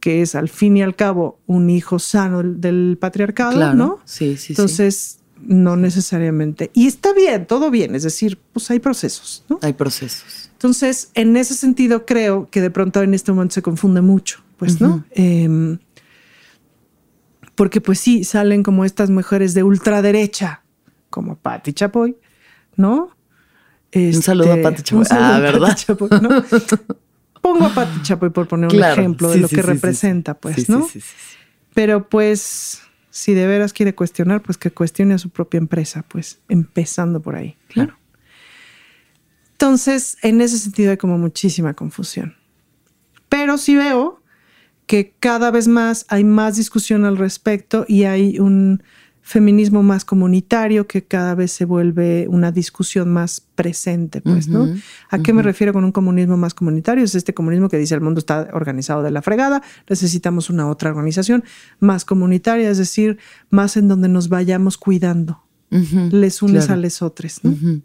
Speaker 2: que es al fin y al cabo un hijo sano del, patriarcado, ¿no?
Speaker 1: Sí, sí,
Speaker 2: Entonces, no necesariamente. Y está bien, todo bien, es decir, pues hay procesos, ¿no?
Speaker 1: Hay procesos.
Speaker 2: Entonces, en ese sentido, creo que de pronto en este momento se confunde mucho, pues, ¿no? Em, porque pues sí, salen como estas mujeres de ultraderecha, como Patti Chapoy, ¿no?
Speaker 1: un saludo a este, Patti Chapoy. Ah, ¿verdad?
Speaker 2: Chapoy, ¿no? <laughs> Pongo a Patti Chapoy por poner un ejemplo de lo que representa, pues, ¿no? Pero pues, si de veras quiere cuestionar, pues que cuestione a su propia empresa, pues, empezando por ahí.
Speaker 1: Claro.
Speaker 2: Entonces, en ese sentido hay como muchísima confusión. Pero sí veo que cada vez más hay más discusión al respecto y hay un feminismo más comunitario que cada vez se vuelve una discusión más presente, pues, ¿no? ¿A qué me refiero con un comunismo más comunitario? Es este comunismo que dice el mundo está organizado de la fregada, necesitamos una otra organización más comunitaria, es decir, más en donde nos vayamos cuidando, les unes a les otros, ¿no?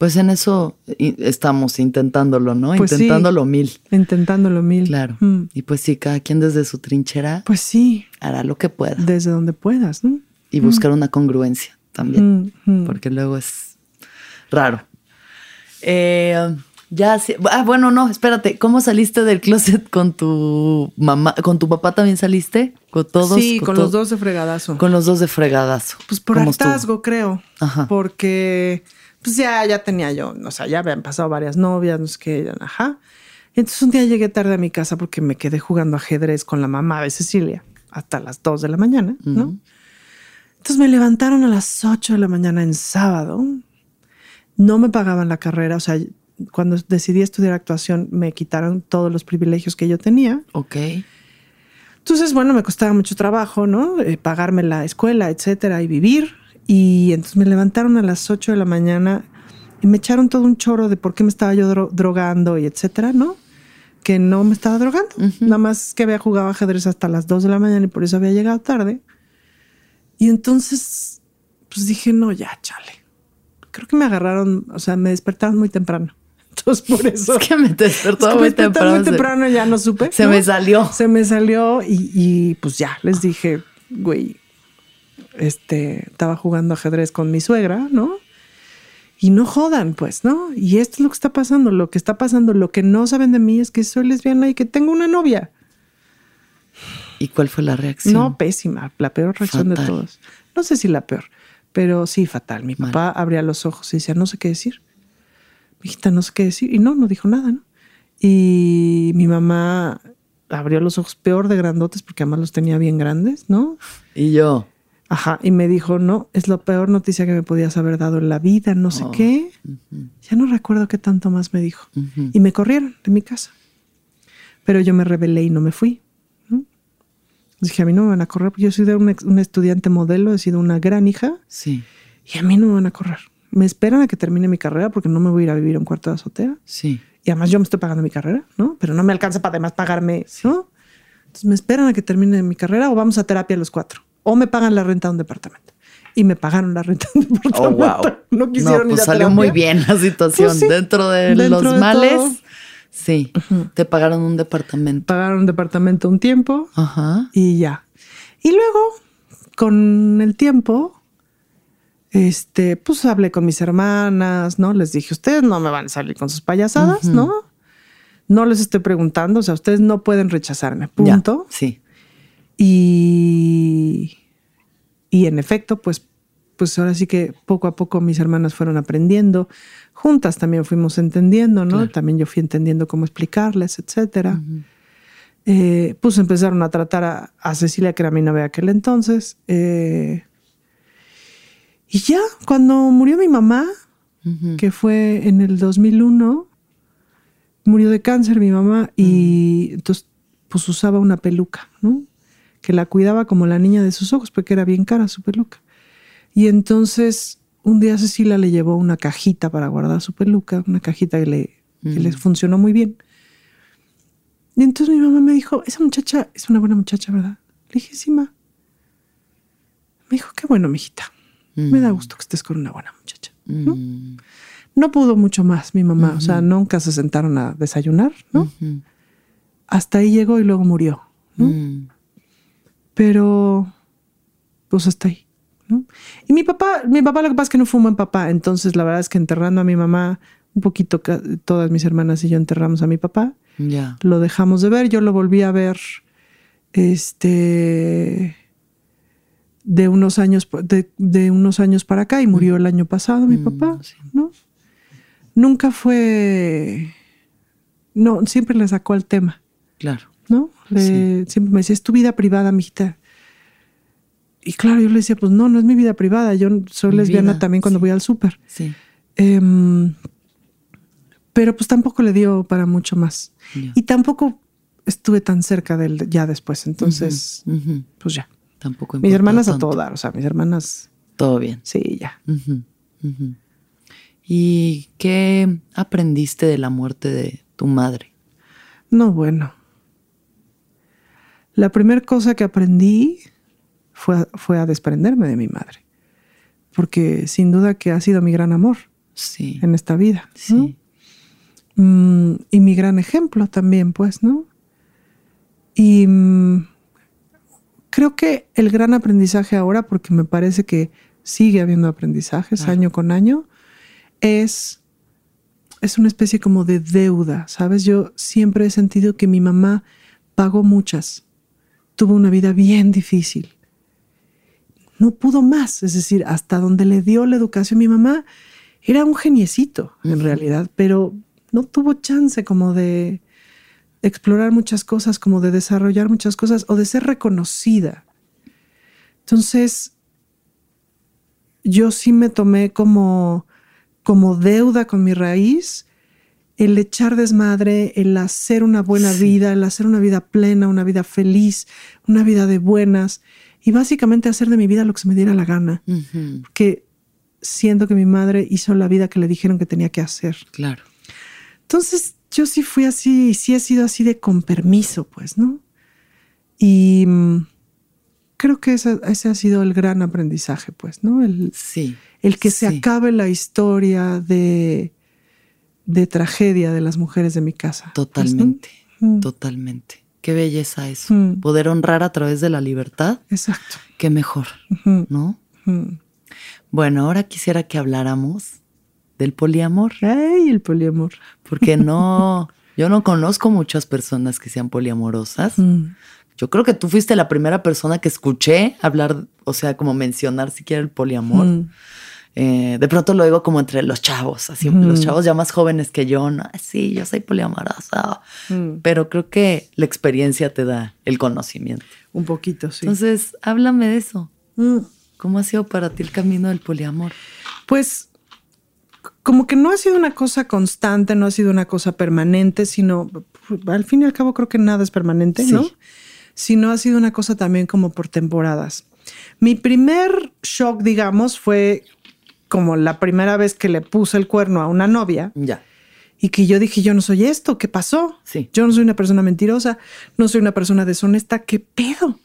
Speaker 1: Pues en eso estamos intentándolo, ¿no? Pues intentándolo mil.
Speaker 2: Intentándolo mil.
Speaker 1: Claro. Mm. Y pues sí, cada quien desde su trinchera.
Speaker 2: Pues sí.
Speaker 1: Hará lo que pueda.
Speaker 2: Desde donde puedas, ¿no?
Speaker 1: Y buscar mm. una congruencia también. Mm, porque luego es raro. Eh, ya Ah, bueno, no, espérate. ¿Cómo saliste del closet con tu mamá? ¿Con tu papá también saliste? ¿Con todos?
Speaker 2: Sí, con, los dos de fregadazo.
Speaker 1: Con los dos de fregadazo.
Speaker 2: Pues por hartazgo, creo. Ajá. Porque pues ya, ya tenía yo, o sea, ya habían pasado varias novias, no sé qué, ajá. Entonces un día llegué tarde a mi casa porque me quedé jugando ajedrez con la mamá de Cecilia hasta las 2 de la mañana, ¿no? Entonces me levantaron a las 8 de la mañana en sábado. No me pagaban la carrera, o sea, cuando decidí estudiar actuación me quitaron todos los privilegios que yo tenía.
Speaker 1: Ok.
Speaker 2: Entonces, bueno, me costaba mucho trabajo, ¿no? Eh, pagarme la escuela, etcétera, y vivir. Y entonces me levantaron a las 8 de la mañana y me echaron todo un choro de por qué me estaba yo drogando y etcétera, ¿no? Que no me estaba drogando. Nada más que había jugado ajedrez hasta las 2 de la mañana y por eso había llegado tarde. Y entonces, pues dije, no, ya, chale. Creo que me agarraron, o sea, me despertaron muy temprano. <laughs> Entonces, por eso.
Speaker 1: Es que me despertó muy temprano.
Speaker 2: Muy temprano ya no supe.
Speaker 1: Se me salió.
Speaker 2: Se me salió y, y, pues ya les dije, güey, este, estaba jugando ajedrez con mi suegra, ¿no? Y no jodan, pues, ¿no? Y esto es lo que está pasando. Lo que está pasando, lo que no saben de mí es que soy lesbiana y que tengo una novia.
Speaker 1: ¿Y cuál fue la reacción?
Speaker 2: No, pésima, la peor reacción de todos. No sé si la peor, pero sí fatal. Mi papá abría los ojos y decía, no sé qué decir. Mi hijita, no sé qué decir. Y no, no dijo nada, ¿no? Y mi mamá abrió los ojos peor de grandotes porque además los tenía bien grandes, ¿no?
Speaker 1: Y yo.
Speaker 2: Ajá, y me dijo, no, es la peor noticia que me podías haber dado en la vida, no sé oh, qué. Ya no recuerdo qué tanto más me dijo. Y me corrieron de mi casa. Pero yo me rebelé y no me fui. Dije, a mí no me van a correr, porque yo soy de un, estudiante modelo, he sido una gran hija.
Speaker 1: Sí.
Speaker 2: Y a mí no me van a correr. Me esperan a que termine mi carrera porque no me voy a ir a vivir a un cuarto de azotea.
Speaker 1: Sí.
Speaker 2: Y además yo me estoy pagando mi carrera, ¿no? Pero no me alcanza para además pagarme, ¿no? Entonces me esperan a que termine mi carrera o vamos a terapia los cuatro o me pagan la renta de un departamento. Y me pagaron la renta de un departamento. Oh, wow. <laughs> No quisieron no, pues
Speaker 1: salió muy bien la situación. Pues dentro de los males, sí, te pagaron un departamento.
Speaker 2: Pagaron un departamento un tiempo
Speaker 1: Ajá.
Speaker 2: y ya. Y luego, con el tiempo, este, pues hablé con mis hermanas, ¿no? Les dije, ustedes no me van a salir con sus payasadas, ¿no? No les estoy preguntando, o sea, ustedes no pueden rechazarme, punto.
Speaker 1: sí.
Speaker 2: Y, y en efecto, pues, pues ahora sí que poco a poco mis hermanas fueron aprendiendo. Juntas también fuimos entendiendo, ¿no? También yo fui entendiendo cómo explicarles, etcétera. Eh, pues empezaron a tratar a, Cecilia, que era mi novia aquel entonces. Eh, y ya, cuando murió mi mamá, que fue en el 2001, murió de cáncer mi mamá y entonces pues usaba una peluca, ¿no? Que la cuidaba como la niña de sus ojos, porque era bien cara su peluca. Y entonces un día Cecilia le llevó una cajita para guardar su peluca, una cajita que le, mm. funcionó muy bien. Y entonces mi mamá me dijo, esa muchacha es una buena muchacha, ¿verdad? Le dije, sí, ma. Me dijo, qué bueno, mijita. Me da mm. gusto que estés con una buena muchacha. Mm. ¿no? pudo mucho más mi mamá, o sea, nunca se sentaron a desayunar, ¿no? Hasta ahí llegó y luego murió. ¿no? Pero, pues hasta ahí. ¿no? Y mi papá, mi papá lo que pasa es que no fue un buen papá. Entonces, la verdad es que enterrando a mi mamá, un poquito, todas mis hermanas y yo enterramos a mi papá.
Speaker 1: Ya.
Speaker 2: Lo dejamos de ver. Yo lo volví a ver, este, de unos años, de, unos años para acá y murió el año pasado mi mm, papá, ¿no? Nunca fue, no, siempre le sacó el tema.
Speaker 1: Claro.
Speaker 2: ¿No? Siempre me decía, es tu vida privada, mijita. Y claro, yo le decía, pues no, no es mi vida privada. Yo soy lesbiana también cuando voy al súper.
Speaker 1: Sí.
Speaker 2: Em, pero pues tampoco le dio para mucho más. Y tampoco estuve tan cerca de él ya después. Entonces, pues ya.
Speaker 1: Tampoco
Speaker 2: Mis hermanas a todo dar, o sea, mis hermanas.
Speaker 1: Todo bien.
Speaker 2: Sí, ya.
Speaker 1: ¿Y qué aprendiste de la muerte de tu madre?
Speaker 2: No, bueno. La primera cosa que aprendí fue, fue, a desprenderme de mi madre, porque sin duda que ha sido mi gran amor
Speaker 1: sí.
Speaker 2: en esta vida.
Speaker 1: Sí.
Speaker 2: Mm, y mi gran ejemplo también, pues, ¿no? Y mm, creo que el gran aprendizaje ahora, porque me parece que sigue habiendo aprendizajes año con año, es, es una especie como de deuda, ¿sabes? Yo siempre he sentido que mi mamá pagó muchas tuvo una vida bien difícil. No pudo más, es decir, hasta donde le dio la educación mi mamá, era un geniecito en realidad, pero no tuvo chance como de explorar muchas cosas, como de desarrollar muchas cosas o de ser reconocida. Entonces, yo sí me tomé como, como deuda con mi raíz el echar desmadre, el hacer una buena vida, el hacer una vida plena, una vida feliz, una vida de buenas y básicamente hacer de mi vida lo que se me diera la gana. Porque siento que mi madre hizo la vida que le dijeron que tenía que hacer.
Speaker 1: Claro.
Speaker 2: Entonces yo sí fui así, sí he sido así de con permiso, pues, ¿no? Y mm, creo que ese, ha sido el gran aprendizaje, pues, ¿no? El,
Speaker 1: sí.
Speaker 2: El que se acabe la historia de, de tragedia de las mujeres de mi casa.
Speaker 1: Totalmente, mm. totalmente. Qué belleza eso. Mm. Poder honrar a través de la libertad.
Speaker 2: Exacto.
Speaker 1: Qué mejor, ¿no? Bueno, ahora quisiera que habláramos del poliamor.
Speaker 2: Ay, el poliamor.
Speaker 1: Porque no, <laughs> yo no conozco muchas personas que sean poliamorosas. Mm. Yo creo que tú fuiste la primera persona que escuché hablar, o sea, como mencionar siquiera el poliamor. Mm. Eh, de pronto lo digo como entre los chavos, así los chavos ya más jóvenes que yo, no, sí, yo soy poliamorosa, mm. pero creo que la experiencia te da el conocimiento.
Speaker 2: Un poquito, sí.
Speaker 1: Entonces, háblame de eso. ¿Cómo ha sido para ti el camino del poliamor?
Speaker 2: Pues como que no ha sido una cosa constante, no ha sido una cosa permanente, sino al fin y al cabo creo que nada es permanente, ¿no? Sino ha sido una cosa también como por temporadas. Mi primer shock, digamos, fue como la primera vez que le puse el cuerno a una novia.
Speaker 1: Ya.
Speaker 2: Y que yo dije, yo no soy esto, ¿qué pasó?
Speaker 1: Sí.
Speaker 2: Yo no soy una persona mentirosa, no soy una persona deshonesta, ¿qué pedo?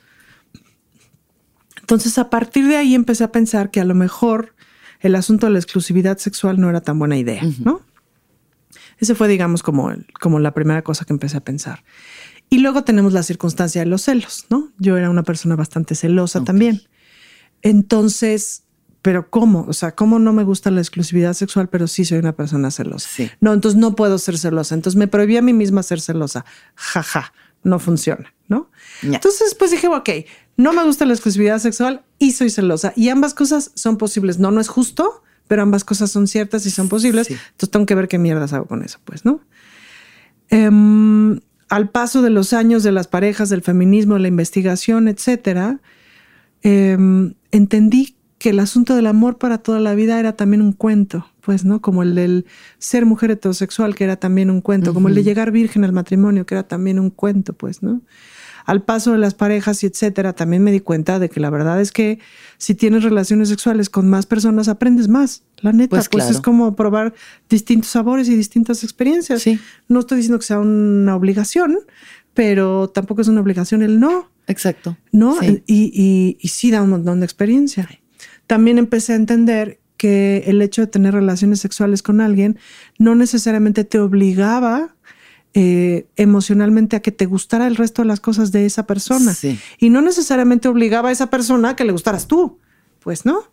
Speaker 2: Entonces, a partir de ahí empecé a pensar que a lo mejor el asunto de la exclusividad sexual no era tan buena idea, ¿no? Ese fue, digamos, como, como la primera cosa que empecé a pensar. Y luego tenemos la circunstancia de los celos, ¿no? Yo era una persona bastante celosa también. Entonces, pero ¿cómo? O sea, ¿cómo no me gusta la exclusividad sexual, pero sí soy una persona celosa?
Speaker 1: Sí.
Speaker 2: No, entonces no puedo ser celosa. Entonces me prohibí a mí misma ser celosa. Jaja, no funciona, ¿no? Entonces, pues dije, ok, no me gusta la exclusividad sexual y soy celosa. Y ambas cosas son posibles. No, no es justo, pero ambas cosas son ciertas y son posibles. Entonces tengo que ver qué mierdas hago con eso, pues, ¿no? Em, al paso de los años de las parejas, del feminismo, la investigación, etcétera, em, entendí que el asunto del amor para toda la vida era también un cuento, pues, ¿no? Como el del ser mujer heterosexual, que era también un cuento, como el de llegar virgen al matrimonio, que era también un cuento, pues, ¿no? al paso de las parejas y etcétera, también me di cuenta de que la verdad es que si tienes relaciones sexuales con más personas, aprendes más. La neta, pues, pues es como probar distintos sabores y distintas experiencias.
Speaker 1: Sí.
Speaker 2: No estoy diciendo que sea una obligación, pero tampoco es una obligación el no.
Speaker 1: Exacto.
Speaker 2: ¿No? Y, y, y sí da un montón de experiencia. También empecé a entender que el hecho de tener relaciones sexuales con alguien no necesariamente te obligaba eh, emocionalmente a que te gustara el resto de las cosas de esa persona. Y no necesariamente obligaba a esa persona a que le gustaras tú, pues no.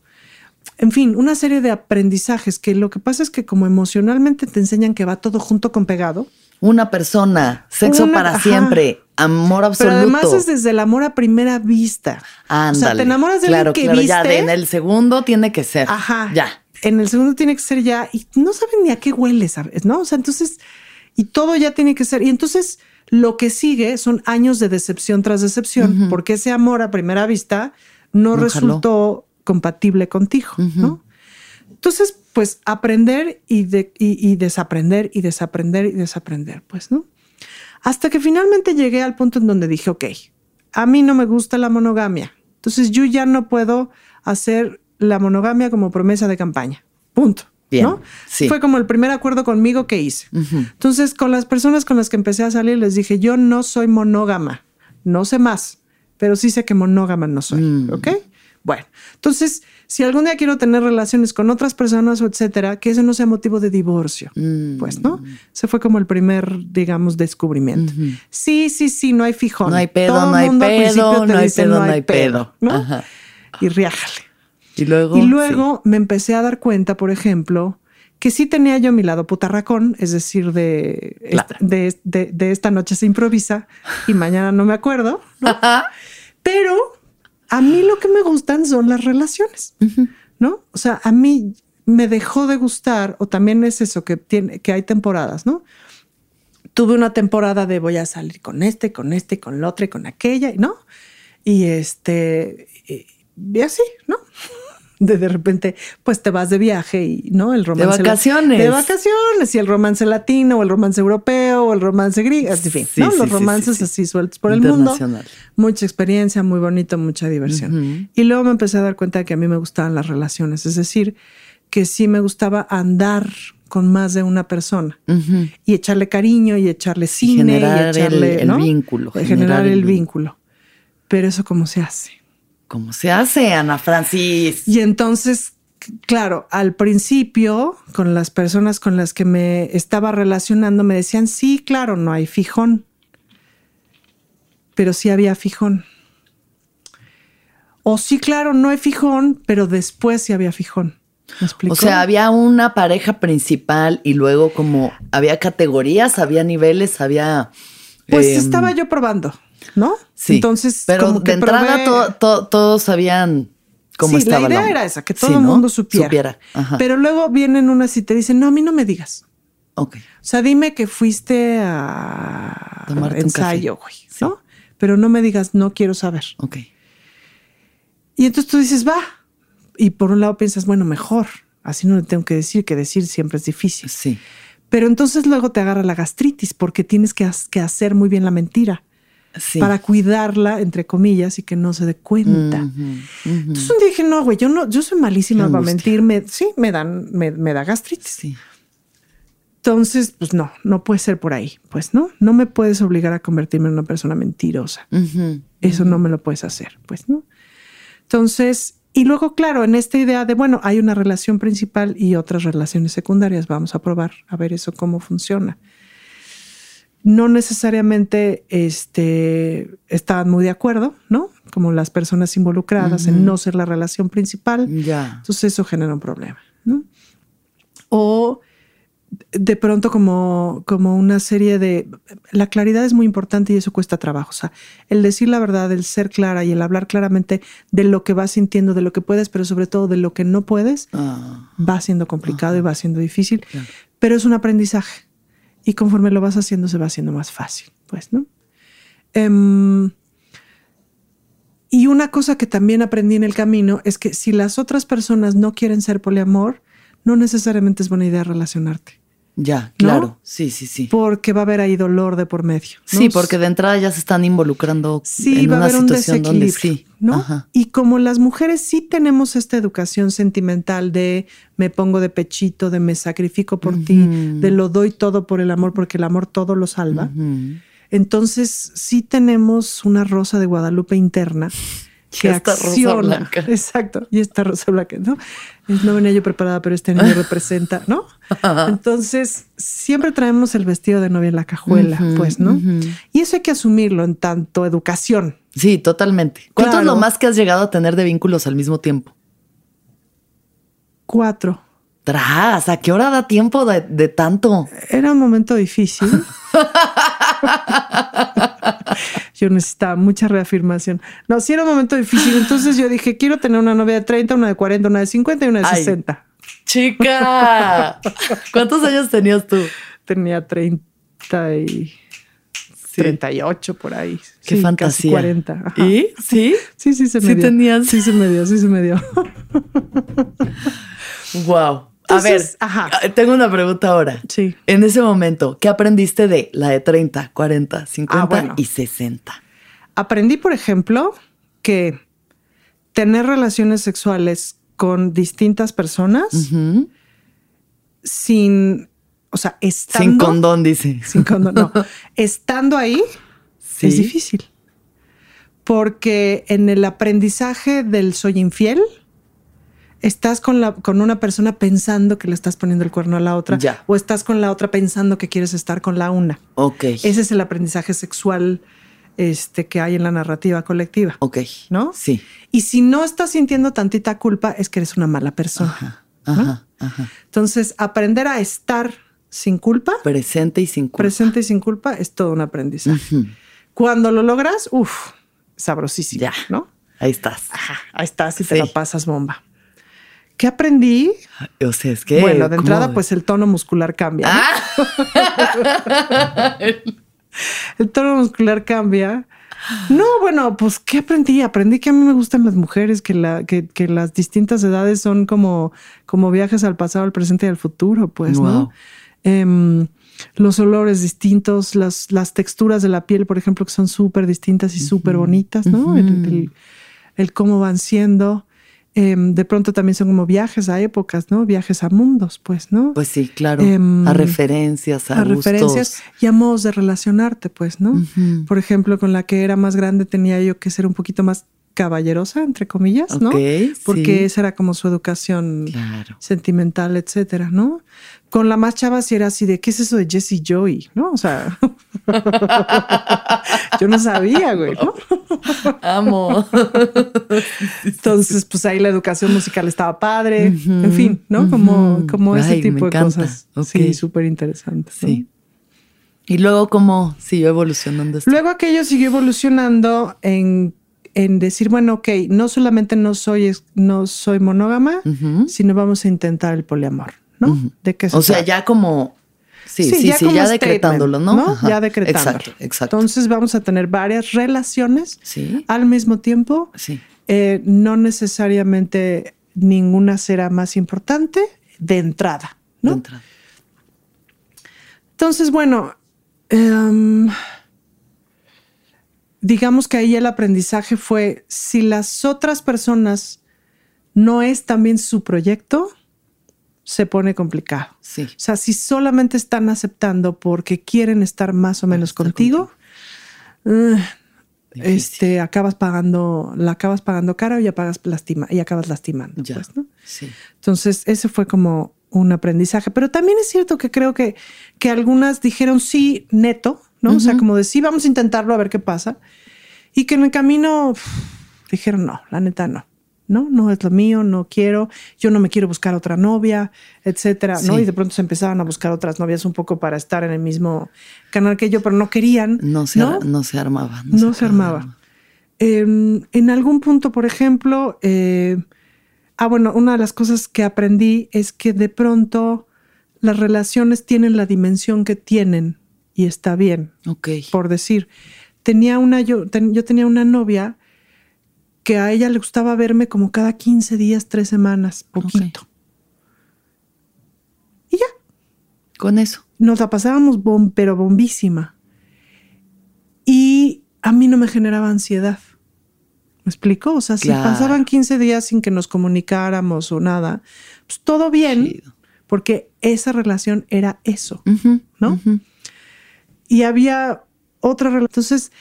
Speaker 2: En fin, una serie de aprendizajes que lo que pasa es que como emocionalmente te enseñan que va todo junto con pegado.
Speaker 1: Una persona, sexo para siempre, amor absoluto.
Speaker 2: Pero además es desde el amor a primera vista.
Speaker 1: Ándale,
Speaker 2: o sea, te enamoras de claro, que viste.
Speaker 1: Ya en el segundo tiene que ser.
Speaker 2: Ajá.
Speaker 1: Ya.
Speaker 2: En el segundo tiene que ser ya y no saben ni a qué huele, ¿sabes? ¿No? O sea, entonces y todo ya tiene que ser. Y entonces lo que sigue son años de decepción tras decepción, porque ese amor a primera vista no, resultó compatible contigo, ¿no? Entonces, pues aprender y, y, desaprender y desaprender y desaprender, pues, ¿no? Hasta que finalmente llegué al punto en donde dije, ok, a mí no me gusta la monogamia. Entonces yo ya no puedo hacer la monogamia como promesa de campaña. Punto. ¿no? Fue como el primer acuerdo conmigo que hice. Entonces, con las personas con las que empecé a salir, les dije, yo no soy monógama, no sé más, pero sí sé que monógama no soy, mm. ¿ok? Bueno, entonces, si algún día quiero tener relaciones con otras personas o etcétera, que eso no sea motivo de divorcio, mm. pues, ¿no? Ese fue como el primer, digamos, descubrimiento. Sí, sí, sí, no hay fijón.
Speaker 1: No hay pedo, no hay pedo, no hay pedo, no hay pedo,
Speaker 2: ¿no? Y riájale.
Speaker 1: Y luego,
Speaker 2: y luego me empecé a dar cuenta, por ejemplo, que sí tenía yo mi lado putarracón, es decir, de, esta noche se improvisa y mañana no me acuerdo, pero a mí lo que me gustan son las relaciones, ¿no? O sea, a mí me dejó de gustar, o también es eso, que, tiene, que hay temporadas, ¿no? Tuve una temporada de voy a salir con este, con este, con la otra y con aquella, ¿no? Y este, y así, ¿no? De, de repente, pues te vas de viaje y, ¿no? El romance.
Speaker 1: De vacaciones.
Speaker 2: De vacaciones. Y el romance latino, o el romance europeo, o el romance griego, en fin, ¿no? Los romances así sueltos por el mundo. Mucha experiencia, muy bonito, mucha diversión. Y luego me empecé a dar cuenta de que a mí me gustaban las relaciones. Es decir, que sí me gustaba andar con más de una persona y echarle cariño y echarle cine y, echarle
Speaker 1: el, vínculo.
Speaker 2: Generar, el, vínculo. Pero eso cómo se hace.
Speaker 1: ¿Cómo se hace, Ana Francis?
Speaker 2: Y entonces, claro, al principio, con las personas con las que me estaba relacionando, me decían, sí, claro, no hay fijón. Pero sí había fijón. O sí, claro, no hay fijón, pero después sí había fijón.
Speaker 1: O sea, había una pareja principal y luego como había categorías, había niveles, había...
Speaker 2: Pues em, estaba yo probando, ¿no?
Speaker 1: Sí. Entonces, pero de entrada todos sabían cómo sí, estaba.
Speaker 2: La idea era esa, que todo el mundo supiera. Pero luego vienen unas y te dicen, no, a mí no me digas.
Speaker 1: Ok.
Speaker 2: O sea, dime que fuiste a tomar ensayo, güey, ¿no? Pero no me digas, no quiero saber.
Speaker 1: Ok.
Speaker 2: Y entonces tú dices, va, y por un lado piensas, bueno, mejor, así no le tengo que decir, que decir siempre es difícil.
Speaker 1: Sí.
Speaker 2: Pero entonces luego te agarra la gastritis porque tienes que, hacer muy bien la mentira. Para cuidarla, entre comillas, y que no se dé cuenta. Entonces un día dije, no, güey, yo no, yo soy malísima para mentir. sí, me dan, me, da gastritis.
Speaker 1: Sí.
Speaker 2: Entonces, pues no, no puede ser por ahí. Pues no, no me puedes obligar a convertirme en una persona mentirosa. Eso no me lo puedes hacer, pues no. Entonces, y luego, claro, en esta idea de, bueno, hay una relación principal y otras relaciones secundarias, vamos a probar a ver eso cómo funciona. No necesariamente este, estaban muy de acuerdo, ¿no? Como las personas involucradas en no ser la relación principal.
Speaker 1: Ya.
Speaker 2: Entonces eso genera un problema, ¿no? O de pronto como, como una serie de... La claridad es muy importante y eso cuesta trabajo. O sea, el decir la verdad, el ser clara y el hablar claramente de lo que vas sintiendo, de lo que puedes, pero sobre todo de lo que no puedes, ah. va siendo complicado y va siendo difícil. Pero es un aprendizaje. Y conforme lo vas haciendo, se va haciendo más fácil, pues, ¿no? Em, y una cosa que también aprendí en el camino es que si las otras personas no quieren ser poliamor, no necesariamente es buena idea relacionarte.
Speaker 1: Ya, claro. Sí, sí, sí.
Speaker 2: Porque va a haber ahí dolor de por medio.
Speaker 1: Sí, porque de entrada ya se están involucrando
Speaker 2: sí, va a haber un desequilibrio, ¿no? Y como las mujeres sí tenemos esta educación sentimental de me pongo de pechito, de me sacrifico por ti, de lo doy todo por el amor, porque el amor todo lo salva. Entonces sí tenemos una rosa de Guadalupe interna que acciona. <laughs> Exacto. Y esta rosa blanca, ¿no? No venía yo preparada, pero este niño representa, ¿no? <laughs> Entonces, siempre traemos el vestido de novia en la cajuela, pues, ¿no? Y eso hay que asumirlo en tanto educación.
Speaker 1: Sí, totalmente. ¿Cuánto es lo más que has llegado a tener de vínculos al mismo tiempo?
Speaker 2: Cuatro.
Speaker 1: Tras, ¿a qué hora da tiempo de, de tanto?
Speaker 2: Era un momento difícil. <laughs> yo necesitaba mucha reafirmación. No, sí era un momento difícil. Entonces yo dije, quiero tener una novia de 30, una de 40, una de 50 y una de 60.
Speaker 1: Chica, <laughs> ¿cuántos años tenías tú?
Speaker 2: Tenía 30 y... 38 por ahí.
Speaker 1: Qué fantasía.
Speaker 2: 40.
Speaker 1: ¿Y? ¿Sí?
Speaker 2: Sí, sí se me
Speaker 1: ¿Sí Tenías?
Speaker 2: Sí se me dio, sí se me dio.
Speaker 1: wow. A ver, ah, tengo una pregunta ahora.
Speaker 2: Sí.
Speaker 1: En ese momento, ¿qué aprendiste de la de 30, 40, 50 y 60?
Speaker 2: Aprendí, por ejemplo, que tener relaciones sexuales con distintas personas sin, o sea, estando...
Speaker 1: Sin condón, dice.
Speaker 2: Sin condón, no. <laughs> estando ahí es difícil. Porque en el aprendizaje del soy infiel, estás con, la, con una persona pensando que le estás poniendo el cuerno a la otra. O estás con la otra pensando que quieres estar con la una.
Speaker 1: Ok.
Speaker 2: Ese es el aprendizaje sexual este, que hay en la narrativa colectiva.
Speaker 1: Ok.
Speaker 2: ¿No?
Speaker 1: Sí.
Speaker 2: Y si no estás sintiendo tantita culpa, es que eres una mala persona.
Speaker 1: Ajá, ajá,
Speaker 2: Entonces, aprender a estar sin culpa.
Speaker 1: Presente y sin culpa.
Speaker 2: Presente y sin culpa es todo un aprendizaje. Cuando lo logras, uff, sabrosísimo. Ya. ¿No?
Speaker 1: Ahí estás.
Speaker 2: Ajá, ahí estás y te la pasas bomba. ¿Qué aprendí?
Speaker 1: O sea, es que.
Speaker 2: Bueno, de entrada, pues el tono muscular cambia. ¿no? Ah. <laughs> el tono muscular cambia. No, bueno, pues ¿qué aprendí? Aprendí que a mí me gustan las mujeres, que, la, que, que las distintas edades son como, como viajes al pasado, al presente y al futuro, pues, ¿no? Em, los olores distintos, las, las texturas de la piel, por ejemplo, que son súper distintas y súper bonitas, ¿no? el, el, cómo van siendo. Em, de pronto también son como viajes a épocas, ¿no? Viajes a mundos, pues, ¿no?
Speaker 1: Pues sí, claro. Em, a referencias, a, a referencias
Speaker 2: y a modos de relacionarte, pues, ¿no? Por ejemplo, con la que era más grande tenía yo que ser un poquito más caballerosa, entre comillas, ¿no? Porque esa era como su educación sentimental, etcétera, ¿no? Con la más chava sí era así de, ¿qué es eso de Jesse Joy? ¿No? O sea, <laughs> yo no sabía, güey, ¿no?
Speaker 1: Amo. <laughs>
Speaker 2: Entonces, pues ahí la educación musical estaba padre, en fin, ¿no? Como, como ese tipo de cosas. Sí, súper interesante. Sí.
Speaker 1: Y luego, ¿cómo siguió evolucionando
Speaker 2: esto? Luego aquello siguió evolucionando en en decir, bueno, ok, no solamente no soy, no soy monógama, sino vamos a intentar el poliamor, ¿no?
Speaker 1: ¿De qué O sea, ya como... Sí, sí, sí, ya, decretándolo, ¿no?
Speaker 2: Ya decretándolo. Exacto, exacto. Entonces vamos a tener varias relaciones al mismo tiempo. Sí. Eh, no necesariamente ninguna será más importante de entrada, ¿no? De entrada. Entonces, bueno, em, digamos que ahí el aprendizaje fue, si las otras personas no es también su proyecto, se pone complicado. Sí. O sea, si solamente están aceptando porque quieren estar más o menos contigo, eh, este, acabas pagando, la acabas pagando cara y, pagas lastima, y acabas lastimando. Pues, ¿no? sí. Entonces, ese fue como un aprendizaje. Pero también es cierto que creo que, que algunas dijeron sí, neto, ¿no? O sea, como de sí, vamos a intentarlo a ver qué pasa. Y que en el camino dijeron, no, la neta no. No, no es lo mío, no quiero, yo no me quiero buscar otra novia, etcétera, ¿no? Y de pronto se empezaban a buscar otras novias un poco para estar en el mismo canal que yo, pero no querían.
Speaker 1: No se, ¿no? se armaba.
Speaker 2: No, se, armaba. Em, en algún punto, por ejemplo, eh, ah, bueno, una de las cosas que aprendí es que de pronto las relaciones tienen la dimensión que tienen y está bien. Ok. Por decir, tenía una, yo, yo tenía una novia que a ella le gustaba verme como cada 15 días, tres semanas, poquito. Y ya.
Speaker 1: Con eso.
Speaker 2: Nos la pasábamos pero bombísima. Y a mí no me generaba ansiedad. ¿Me explico? O sea, si pasaban 15 días sin que nos comunicáramos o nada, pues todo bien, porque esa relación era eso, ¿no? Y había otra relación. Entonces,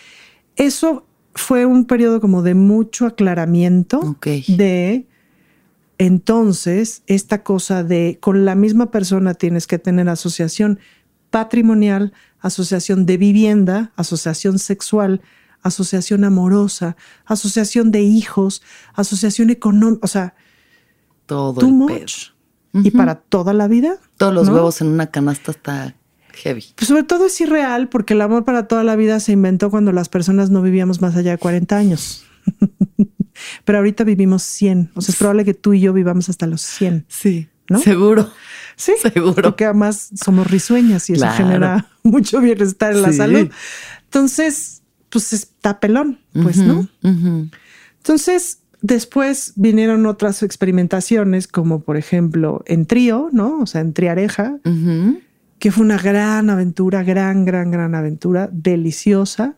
Speaker 2: eso fue un periodo como de mucho aclaramiento de entonces esta cosa de con la misma persona tienes que tener asociación patrimonial, asociación de vivienda, asociación sexual, asociación amorosa, asociación de hijos, asociación económica, o sea,
Speaker 1: todo too much.
Speaker 2: Y para toda la vida.
Speaker 1: Todos los huevos en una canasta está heavy.
Speaker 2: Pues sobre todo es irreal porque el amor para toda la vida se inventó cuando las personas no vivíamos más allá de 40 años. <laughs> Pero ahorita vivimos 100. O sea, es probable que tú y yo vivamos hasta los 100.
Speaker 1: Sí. ¿No? Seguro.
Speaker 2: Sí, seguro. Porque además somos risueñas y eso genera <laughs> mucho bienestar en la salud. Entonces, pues está pelón, pues, ¿no? Entonces, después vinieron otras experimentaciones, como por ejemplo en trío, ¿no? O sea, en triareja que fue una gran aventura, gran, gran, gran aventura, deliciosa,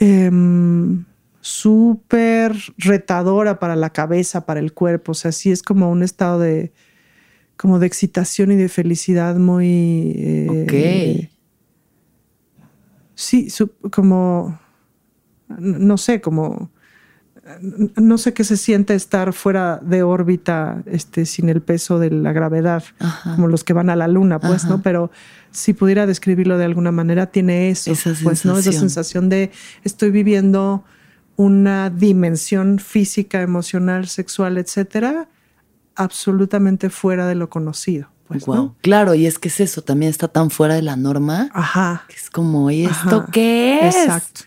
Speaker 2: em, súper retadora para la cabeza, para el cuerpo, o sea, sí es como un estado de, como de excitación y de felicidad muy... Eh, Sí, como, no sé, como no sé qué se siente estar fuera de órbita este, sin el peso de la gravedad, como los que van a la luna, pues, ¿no? Pero si pudiera describirlo de alguna manera, tiene eso, Esa pues, ¿no? Esa sensación de estoy viviendo una dimensión física, emocional, sexual, etcétera, absolutamente fuera de lo conocido. Pues,
Speaker 1: Claro, y es que es eso, también está tan fuera de la norma. Ajá. Que es como, ¿y esto qué es? Exacto.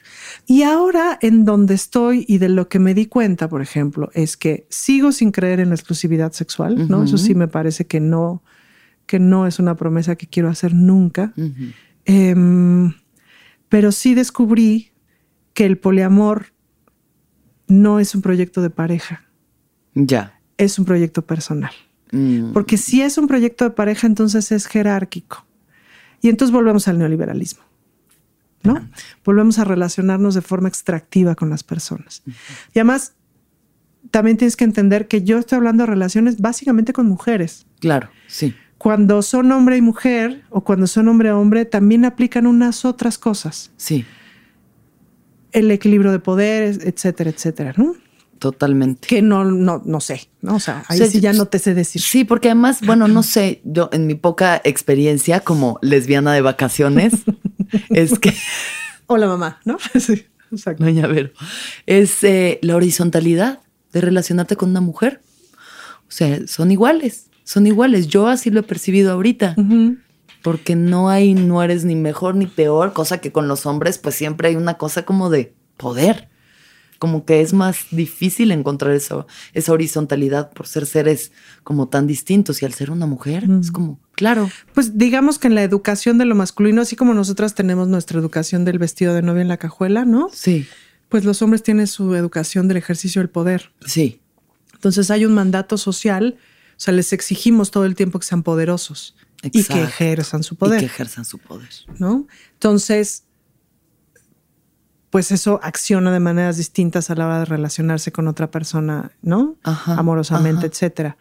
Speaker 2: Y ahora en donde estoy y de lo que me di cuenta, por ejemplo, es que sigo sin creer en la exclusividad sexual, ¿no? Eso sí me parece que no, que no es una promesa que quiero hacer nunca. Em, pero sí descubrí que el poliamor no es un proyecto de pareja.
Speaker 1: Ya.
Speaker 2: Es un proyecto personal. Mm. Porque si es un proyecto de pareja, entonces es jerárquico. Y entonces volvemos al neoliberalismo. ¿No? Volvemos a relacionarnos de forma extractiva con las personas. Y además, también tienes que entender que yo estoy hablando de relaciones básicamente con mujeres.
Speaker 1: Claro, sí.
Speaker 2: Cuando son hombre y mujer o cuando son hombre a hombre, también aplican unas otras cosas.
Speaker 1: Sí.
Speaker 2: El equilibrio de poderes, etcétera, etcétera, ¿no?
Speaker 1: Totalmente.
Speaker 2: Que no, no, no sé, ¿no? O sea, ahí sí ya no te sé decir.
Speaker 1: Sí, porque además, bueno, no sé, yo en mi poca experiencia como lesbiana de vacaciones, <laughs> <laughs> es que.
Speaker 2: Hola, mamá, ¿no? <laughs>
Speaker 1: Sí, exacto. Doña Vero. Es eh, la horizontalidad de relacionarte con una mujer. O sea, son iguales, son iguales. Yo así lo he percibido ahorita. Porque no hay, no eres ni mejor ni peor, cosa que con los hombres, pues siempre hay una cosa como de poder como que es más difícil encontrar esa, esa horizontalidad por ser seres como tan distintos y al ser una mujer es como, claro.
Speaker 2: Pues digamos que en la educación de lo masculino, así como nosotras tenemos nuestra educación del vestido de novia en la cajuela, ¿no?
Speaker 1: Sí.
Speaker 2: Pues los hombres tienen su educación del ejercicio del poder.
Speaker 1: Sí.
Speaker 2: Entonces hay un mandato social, o sea, les exigimos todo el tiempo que sean poderosos y que ejerzan su poder. Y
Speaker 1: que ejerzan su poder.
Speaker 2: ¿No? Entonces, pues eso acciona de maneras distintas a la hora de relacionarse con otra persona, ¿no? Amorosamente, etcétera.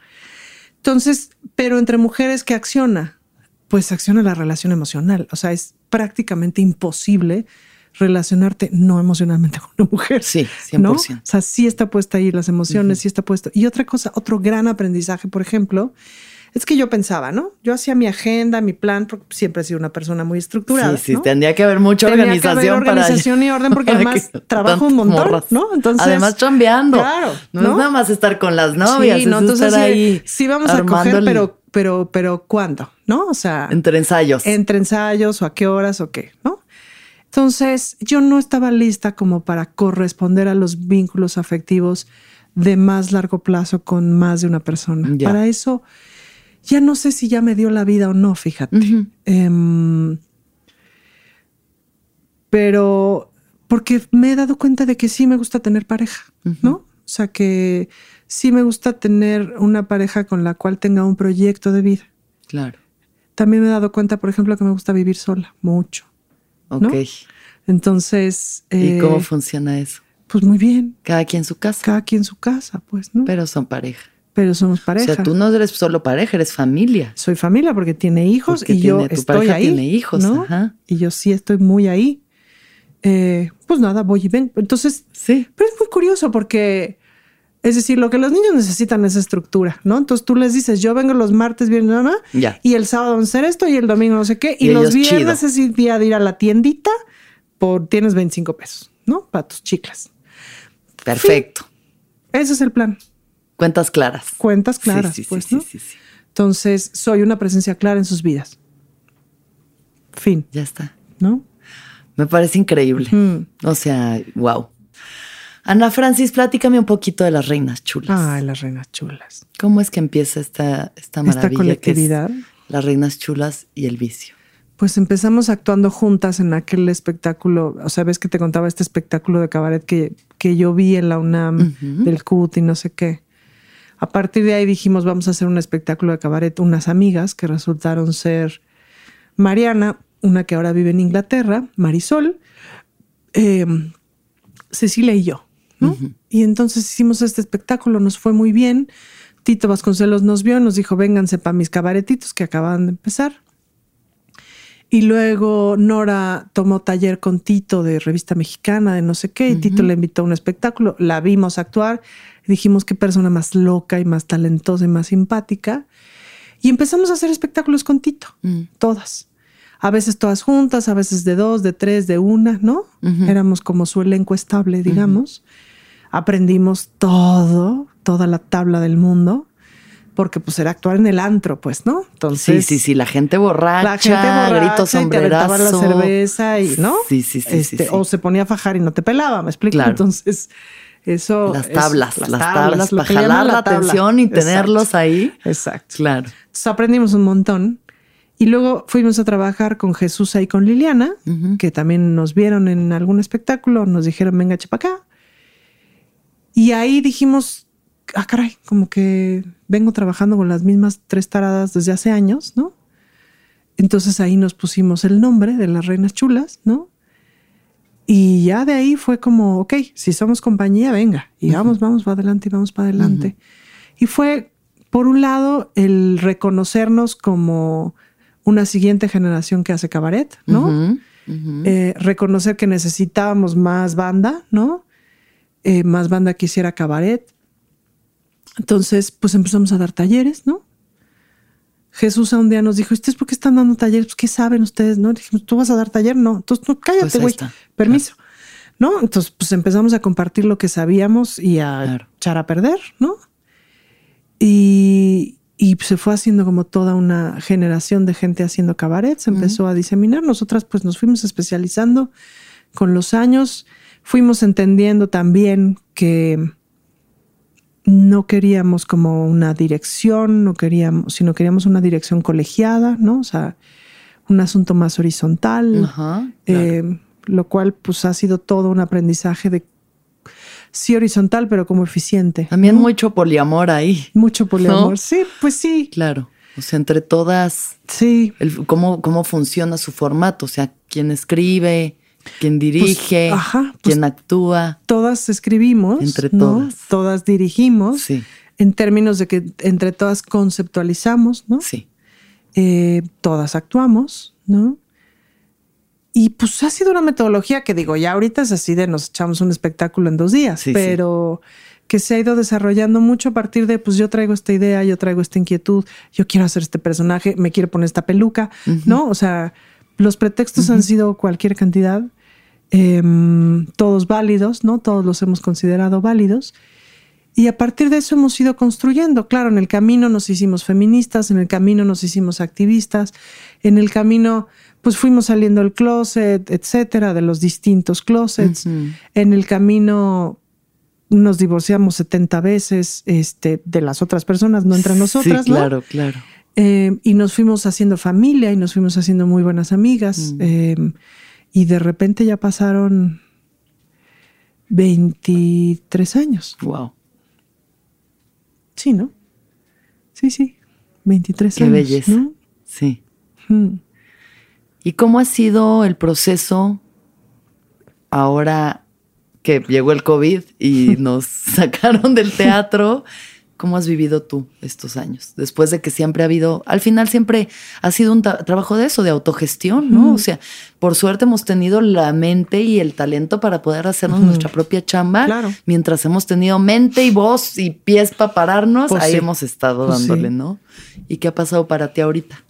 Speaker 2: Entonces, pero entre mujeres que acciona, pues acciona la relación emocional. O sea, es prácticamente imposible relacionarte no emocionalmente <laughs> con una mujer.
Speaker 1: Sí, 100%. ¿no? O
Speaker 2: sea, sí está puesta ahí las emociones, sí está puesto. Y otra cosa, otro gran aprendizaje, por ejemplo, es que yo pensaba, ¿no? Yo hacía mi agenda, mi plan, porque siempre he sido una persona muy estructurada.
Speaker 1: Sí, sí, tendría que haber mucha organización. Que haber
Speaker 2: organización y orden, porque <laughs> además trabajo un montón, ¿no?
Speaker 1: Entonces. Además, chambeando. Claro. No, es nada más estar con las novias. Sí, no, entonces ahí
Speaker 2: sí, vamos a coger, pero, pero, pero ¿cuándo? ¿No? O sea.
Speaker 1: Entre ensayos.
Speaker 2: Entre ensayos o a qué horas o qué, ¿no? Entonces, yo no estaba lista como para corresponder a los vínculos afectivos de más largo plazo con más de una persona. Para eso ya no sé si ya me dio la vida o no, fíjate. Em, pero porque me he dado cuenta de que sí me gusta tener pareja, ¿no? O sea, que sí me gusta tener una pareja con la cual tenga un proyecto de vida.
Speaker 1: Claro.
Speaker 2: También me he dado cuenta, por ejemplo, que me gusta vivir sola, mucho. Ok. Entonces.
Speaker 1: ¿Y cómo eh, funciona eso?
Speaker 2: Pues muy bien.
Speaker 1: Cada quien su casa.
Speaker 2: Cada quien su casa, pues, ¿no?
Speaker 1: Pero son pareja
Speaker 2: pero somos pareja.
Speaker 1: O sea, tú no eres solo pareja, eres familia.
Speaker 2: Soy familia porque tiene hijos y yo estoy ahí.
Speaker 1: Tiene hijos, Ajá.
Speaker 2: Y yo sí estoy muy ahí. Eh, pues nada, voy y ven. Entonces,
Speaker 1: sí.
Speaker 2: Pero es muy curioso porque, es decir, lo que los niños necesitan es estructura, ¿no? Entonces tú les dices, yo vengo los martes, bien, nada,
Speaker 1: ya.
Speaker 2: y el sábado vamos a hacer esto y el domingo no sé qué, y, los viernes es el día de ir a la tiendita por tienes 25 pesos, ¿no? Para tus chicas.
Speaker 1: Perfecto.
Speaker 2: Ese es el plan.
Speaker 1: Cuentas claras.
Speaker 2: Cuentas claras, sí, pues, sí, sí, sí, Entonces, soy una presencia clara en sus vidas. Fin.
Speaker 1: Ya está.
Speaker 2: ¿No?
Speaker 1: Me parece increíble. O sea, wow. Ana Francis, platícame un poquito de las reinas chulas.
Speaker 2: Ay, las reinas chulas.
Speaker 1: ¿Cómo es que empieza esta, esta maravilla?
Speaker 2: Esta colectividad.
Speaker 1: las reinas chulas y el vicio.
Speaker 2: Pues empezamos actuando juntas en aquel espectáculo. O sea, ves que te contaba este espectáculo de cabaret que, que yo vi en la UNAM, del CUT y no sé qué. A partir de ahí dijimos, vamos a hacer un espectáculo de cabaret, unas amigas que resultaron ser Mariana, una que ahora vive en Inglaterra, Marisol, em, Cecilia y yo. Y entonces hicimos este espectáculo, nos fue muy bien. Tito Vasconcelos nos vio, nos dijo, vénganse para mis cabaretitos que acababan de empezar. Y luego Nora tomó taller con Tito de Revista Mexicana, de no sé qué, y Tito le invitó a un espectáculo, la vimos actuar, dijimos qué persona más loca y más talentosa y más simpática. Y empezamos a hacer espectáculos con Tito, mm. todas. A veces todas juntas, a veces de dos, de tres, de una, ¿no? Éramos como su elenco estable, digamos. Aprendimos todo, toda la tabla del mundo porque pues era actuar en el antro, pues, ¿no?
Speaker 1: Entonces. Sí, sí, sí, la gente borracha, la gente borracha gritos sombrerazo.
Speaker 2: la cerveza y, ¿no?
Speaker 1: Sí, sí, sí,
Speaker 2: este, O se ponía a fajar y no te pelaba, ¿me explico? Entonces, eso.
Speaker 1: Las tablas, las, tablas, para jalar la, atención y tenerlos ahí.
Speaker 2: Exacto.
Speaker 1: Claro.
Speaker 2: Entonces aprendimos un montón. Y luego fuimos a trabajar con Jesús ahí con Liliana, que también nos vieron en algún espectáculo, nos dijeron, venga, chepa acá. Y ahí dijimos, ah, caray, como que vengo trabajando con las mismas tres taradas desde hace años, ¿no? Entonces ahí nos pusimos el nombre de las reinas chulas, ¿no? Y ya de ahí fue como, ok, si somos compañía, venga, y vamos, vamos para adelante y vamos para adelante. Y fue, por un lado, el reconocernos como una siguiente generación que hace cabaret, ¿no? Eh, reconocer que necesitábamos más banda, ¿no? Eh, más banda que hiciera cabaret. Entonces, pues empezamos a dar talleres, ¿no? Jesús a un día nos dijo, ¿ustedes por qué están dando talleres? Pues, ¿qué saben ustedes? ¿No? Dijimos, ¿tú vas a dar taller? No. Entonces, no, cállate, pues güey. Permiso. ¿No? Entonces, pues empezamos a compartir lo que sabíamos y a echar a perder, ¿no? Y, y se fue haciendo como toda una generación de gente haciendo cabaret, se empezó a diseminar. Nosotras pues nos fuimos especializando con los años, fuimos entendiendo también que no queríamos como una dirección, no queríamos, sino queríamos una dirección colegiada, ¿no? O sea, un asunto más horizontal, eh, lo cual pues ha sido todo un aprendizaje de sí horizontal, pero como eficiente.
Speaker 1: También mucho poliamor ahí.
Speaker 2: Mucho poliamor, sí, pues sí.
Speaker 1: Claro. O sea, entre todas,
Speaker 2: sí.
Speaker 1: cómo, cómo funciona su formato, o sea, quién escribe, quién pues, dirige, pues, quién actúa.
Speaker 2: Todas escribimos, entre todas. Todas dirigimos.
Speaker 1: Sí.
Speaker 2: En términos de que entre todas conceptualizamos, ¿no?
Speaker 1: Sí.
Speaker 2: Eh, todas actuamos, ¿no? Y pues ha sido una metodología que digo, ya ahorita es así de nos echamos un espectáculo en dos días, pero que se ha ido desarrollando mucho a partir de, pues yo traigo esta idea, yo traigo esta inquietud, yo quiero hacer este personaje, me quiero poner esta peluca, ¿no? O sea, los pretextos han sido cualquier cantidad, em, todos válidos, ¿no? Todos los hemos considerado válidos. Y a partir de eso hemos ido construyendo. Claro, en el camino nos hicimos feministas, en el camino nos hicimos activistas, en el camino pues fuimos saliendo del closet, etcétera, de los distintos closets. En el camino nos divorciamos 70 veces este, de las otras personas, no entre nosotras.
Speaker 1: Sí, claro, claro.
Speaker 2: Eh, y nos fuimos haciendo familia y nos fuimos haciendo muy buenas amigas. Mm. Eh, y de repente ya pasaron 23 años.
Speaker 1: Wow.
Speaker 2: Sí, ¿no? Sí, sí. 23
Speaker 1: Qué
Speaker 2: años.
Speaker 1: belleza. Sí. Mm. ¿Y cómo ha sido el proceso ahora que llegó el COVID y <laughs> nos sacaron del teatro? ¿Cómo has vivido tú estos años? Después de que siempre ha habido, al final siempre ha sido un trabajo de eso, de autogestión, ¿no? O sea, por suerte hemos tenido la mente y el talento para poder hacernos nuestra propia chamba.
Speaker 2: Claro.
Speaker 1: Mientras hemos tenido mente y voz y pies para pararnos, pues ahí hemos estado pues dándole, ¿no? ¿Y qué ha pasado para ti ahorita?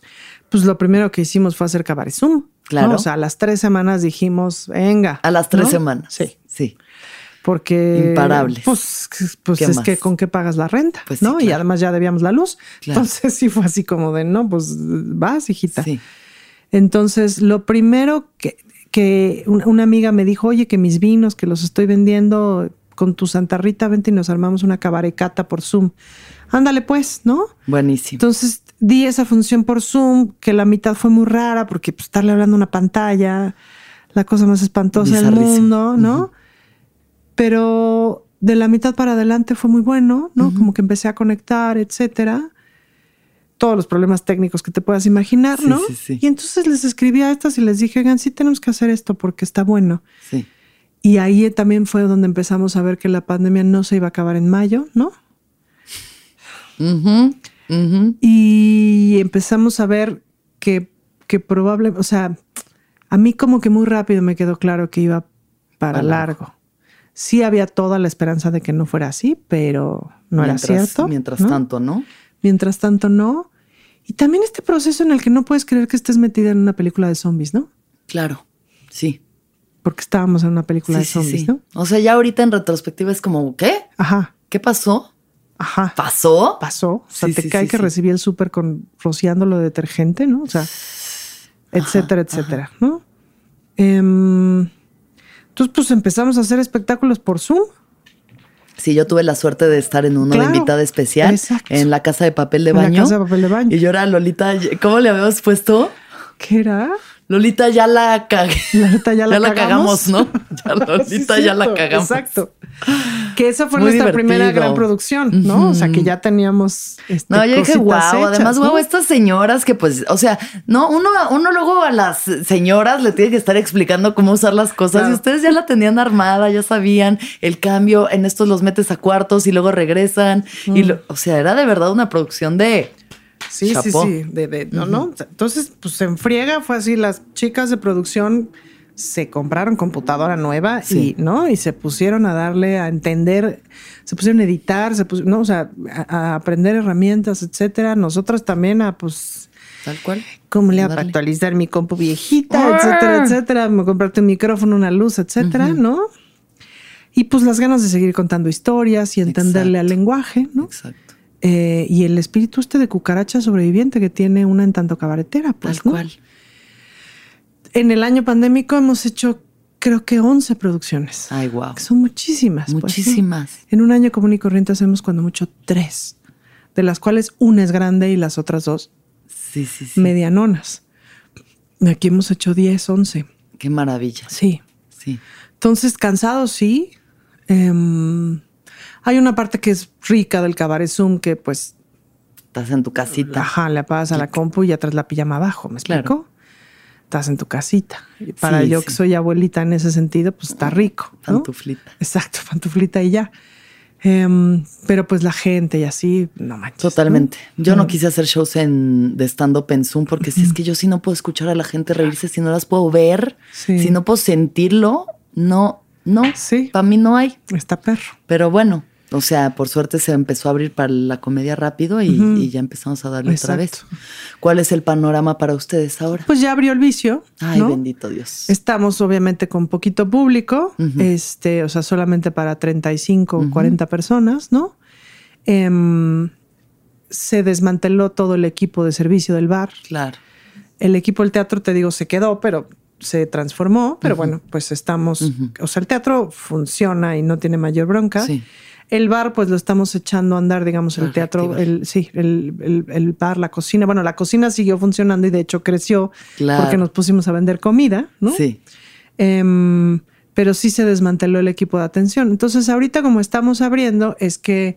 Speaker 2: pues lo primero que hicimos fue hacer cabaret Zoom. Claro. O sea, a las tres semanas dijimos, venga.
Speaker 1: A las tres semanas.
Speaker 2: Sí.
Speaker 1: Sí.
Speaker 2: Porque.
Speaker 1: Imparables.
Speaker 2: Pues, pues es que con qué pagas la renta, pues ¿no? Y además ya debíamos la luz. Entonces <laughs> sí fue así como de, no, pues vas, hijita.
Speaker 1: Sí.
Speaker 2: Entonces, lo primero que, que una amiga me dijo, oye, que mis vinos, que los estoy vendiendo con tu Santa Rita, vente y nos armamos una cabarecata por Zoom. Ándale pues, ¿no?
Speaker 1: Buenísimo.
Speaker 2: Entonces di esa función por Zoom, que la mitad fue muy rara porque pues, estarle hablando a una pantalla, la cosa más espantosa del mundo, ¿no? Pero de la mitad para adelante fue muy bueno, ¿no? Como que empecé a conectar, etcétera. Todos los problemas técnicos que te puedas imaginar, ¿no?
Speaker 1: Sí, sí.
Speaker 2: Y entonces les escribí a estas y les dije, oigan, sí tenemos que hacer esto porque está bueno.
Speaker 1: Sí.
Speaker 2: Y ahí también fue donde empezamos a ver que la pandemia no se iba a acabar en mayo, ¿no? Y empezamos a ver que, que probable, o sea, a mí como que muy rápido me quedó claro que iba para, largo. Sí había toda la esperanza de que no fuera así, pero no era cierto.
Speaker 1: Mientras tanto, ¿no?
Speaker 2: Mientras tanto, no. Y también este proceso en el que no puedes creer que estés metida en una película de zombies, ¿no?
Speaker 1: Claro, sí.
Speaker 2: Porque estábamos en una película de zombies, ¿no?
Speaker 1: O sea, ya ahorita en retrospectiva es como, ¿qué?
Speaker 2: Ajá.
Speaker 1: ¿Qué pasó?
Speaker 2: Ajá.
Speaker 1: ¿Pasó?
Speaker 2: Pasó. O sea, te cae que recibí el súper con rociándolo de detergente, ¿no? O sea, etcétera, etcétera, ¿no? Em, entonces, pues empezamos a hacer espectáculos por Zoom.
Speaker 1: Sí, yo tuve la suerte de estar en uno de invitada especial en la casa de papel de baño. En la
Speaker 2: casa de papel de baño.
Speaker 1: Y yo era Lolita, ¿cómo le habíamos puesto?
Speaker 2: ¿Qué era?
Speaker 1: Lolita ya la cagué.
Speaker 2: Lolita ya <laughs> la, ya cagamos.
Speaker 1: ¿no? <laughs> Ya Lolita ya la cagamos.
Speaker 2: Exacto. Que esa fue nuestra primera gran producción, ¿no? O sea, que ya teníamos. Este,
Speaker 1: no, yo dije, wow, además, wow, estas señoras que pues, o sea, no, uno, uno luego a las señoras le tiene que estar explicando cómo usar las cosas y ustedes ya la tenían armada, ya sabían el cambio, en estos los metes a cuartos y luego regresan. Y o sea, era de verdad una producción de
Speaker 2: Sí, sí, sí. no, no. Entonces, pues se enfriega, fue así. Las chicas de producción se compraron computadora nueva y, ¿no? Y se pusieron a darle a entender, se pusieron a editar, se pusieron, ¿no? O sea, a, aprender herramientas, etcétera. Nosotros también a, pues.
Speaker 1: Tal cual.
Speaker 2: ¿Cómo le a actualizar mi compu viejita, etcétera, etcétera? Me comprarte un micrófono, una luz, etcétera, ¿no? Y pues las ganas de seguir contando historias y entenderle al lenguaje, ¿no? Exacto. Eh, y el espíritu este de cucaracha sobreviviente que tiene una en tanto cabaretera, pues. Tal cual. En el año pandémico hemos hecho, creo que 11 producciones.
Speaker 1: Ay, wow.
Speaker 2: son muchísimas.
Speaker 1: Pues, muchísimas.
Speaker 2: En un año común y corriente hacemos cuando mucho tres, de las cuales una es grande y las otras dos
Speaker 1: sí, sí, sí.
Speaker 2: medianonas. Aquí hemos hecho 10, 11.
Speaker 1: Qué maravilla.
Speaker 2: Sí.
Speaker 1: Sí.
Speaker 2: Entonces, cansados, sí. Eh, hay una parte que es rica del cabaret Zoom que pues...
Speaker 1: Estás en tu casita.
Speaker 2: Ajá, le apagas a la compu y atrás la pijama abajo, ¿me explico? Estás en tu casita. Y para yo que soy abuelita en ese sentido, pues está rico.
Speaker 1: Pantuflita.
Speaker 2: Exacto, <laughs> pantuflita y ya. Em, pero pues la gente y así, no manches.
Speaker 1: Totalmente. Yo no quise hacer shows en, de stand-up en Zoom porque si es que yo sí no puedo escuchar a la gente reírse, si no las puedo ver, si no puedo sentirlo, no, no. Sí. Para mí no hay.
Speaker 2: Está perro.
Speaker 1: Pero bueno, o sea, por suerte se empezó a abrir para la comedia rápido y, ya empezamos a darle otra vez. ¿Cuál es el panorama para ustedes ahora?
Speaker 2: Pues ya abrió el vicio.
Speaker 1: Ay, bendito Dios.
Speaker 2: Estamos obviamente con poquito público, este, o sea, solamente para 35 o 40 personas, ¿no? Em, se desmanteló todo el equipo de servicio del bar.
Speaker 1: Claro.
Speaker 2: El equipo del teatro, te digo, se quedó, pero se transformó. Pero bueno, pues estamos, o sea, el teatro funciona y no tiene mayor bronca. Sí. El bar, pues lo estamos echando a andar, digamos, el teatro, el, sí, el, bar, la cocina. Bueno, la cocina siguió funcionando y de hecho creció porque nos pusimos a vender comida, ¿no?
Speaker 1: Sí.
Speaker 2: Em, pero sí se desmanteló el equipo de atención. Entonces, ahorita como estamos abriendo, es que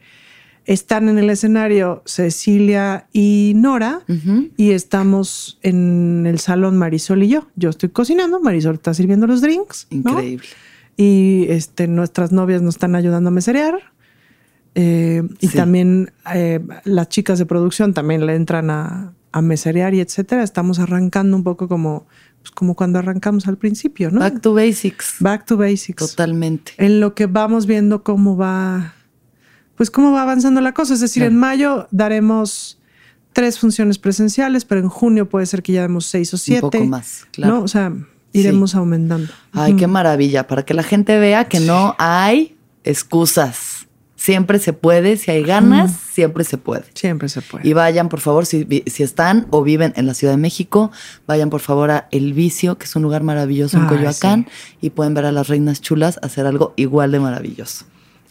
Speaker 2: están en el escenario Cecilia y Nora y estamos en el salón Marisol y yo. Yo estoy cocinando, Marisol está sirviendo los drinks.
Speaker 1: Increíble.
Speaker 2: Y este, nuestras novias nos están ayudando a meserear. Eh, y también eh, las chicas de producción también le entran a, a meserear y etcétera. Estamos arrancando un poco como, pues como cuando arrancamos al principio, ¿no?
Speaker 1: Back to basics.
Speaker 2: Back to basics.
Speaker 1: Totalmente.
Speaker 2: En lo que vamos viendo cómo va, pues cómo va avanzando la cosa. Es decir, en mayo daremos tres funciones presenciales, pero en junio puede ser que ya demos seis o siete. Un
Speaker 1: poco más, claro.
Speaker 2: ¿no? O sea, iremos aumentando.
Speaker 1: Ay, qué maravilla, para que la gente vea que no hay excusas Siempre se puede, si hay ganas, siempre se puede.
Speaker 2: Siempre se puede.
Speaker 1: Y vayan, por favor, si, si, están o viven en la Ciudad de México, vayan por favor a El Vicio, que es un lugar maravilloso en Coyoacán, y pueden ver a las reinas chulas hacer algo igual de maravilloso.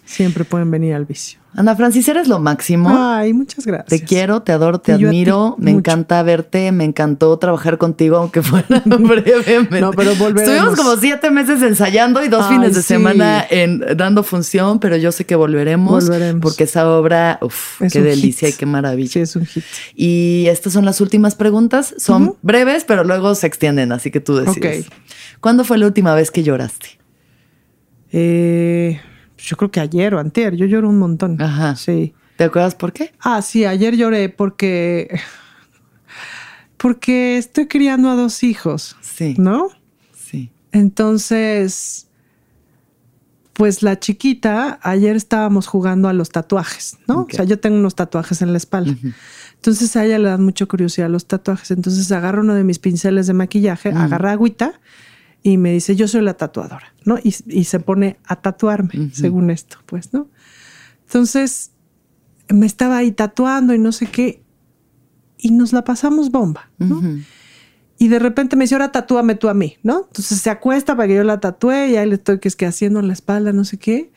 Speaker 2: Siempre pueden venir al vicio.
Speaker 1: Ana Francis, eres lo máximo.
Speaker 2: Ay, muchas gracias.
Speaker 1: Te quiero, te adoro, te admiro. Me encanta verte, me encantó trabajar contigo, aunque fuera <laughs> brevemente.
Speaker 2: No, pero volveremos.
Speaker 1: Estuvimos como siete meses ensayando y dos fines de semana en, dando función, pero yo sé que volveremos. Volveremos. Porque esa obra, uff, qué delicia y qué maravilla.
Speaker 2: Sí, es un hit.
Speaker 1: Y estas son las últimas preguntas. Son breves, pero luego se extienden, así que tú decides. ¿Cuándo fue la última vez que lloraste?
Speaker 2: Eh yo creo que ayer o antier, yo lloro un montón.
Speaker 1: Ajá.
Speaker 2: Sí.
Speaker 1: ¿Te acuerdas por qué?
Speaker 2: Ah, sí, ayer lloré porque porque estoy criando a dos hijos.
Speaker 1: Sí.
Speaker 2: ¿No?
Speaker 1: Sí.
Speaker 2: Entonces, pues la chiquita, ayer estábamos jugando a los tatuajes, ¿no? O sea, yo tengo unos tatuajes en la espalda. Entonces a ella le dan mucha curiosidad los tatuajes. Entonces agarra uno de mis pinceles de maquillaje, agarra agüita y me dice, yo soy la tatuadora, ¿no? Y, se pone a tatuarme, según esto, pues, ¿no? Entonces, me estaba ahí tatuando y no sé qué, y nos la pasamos bomba, ¿no? Y de repente me dice, ahora tatúame tú a mí, ¿no? Entonces se acuesta para que yo la tatúe y ahí le estoy que es que haciendo la espalda, no sé qué.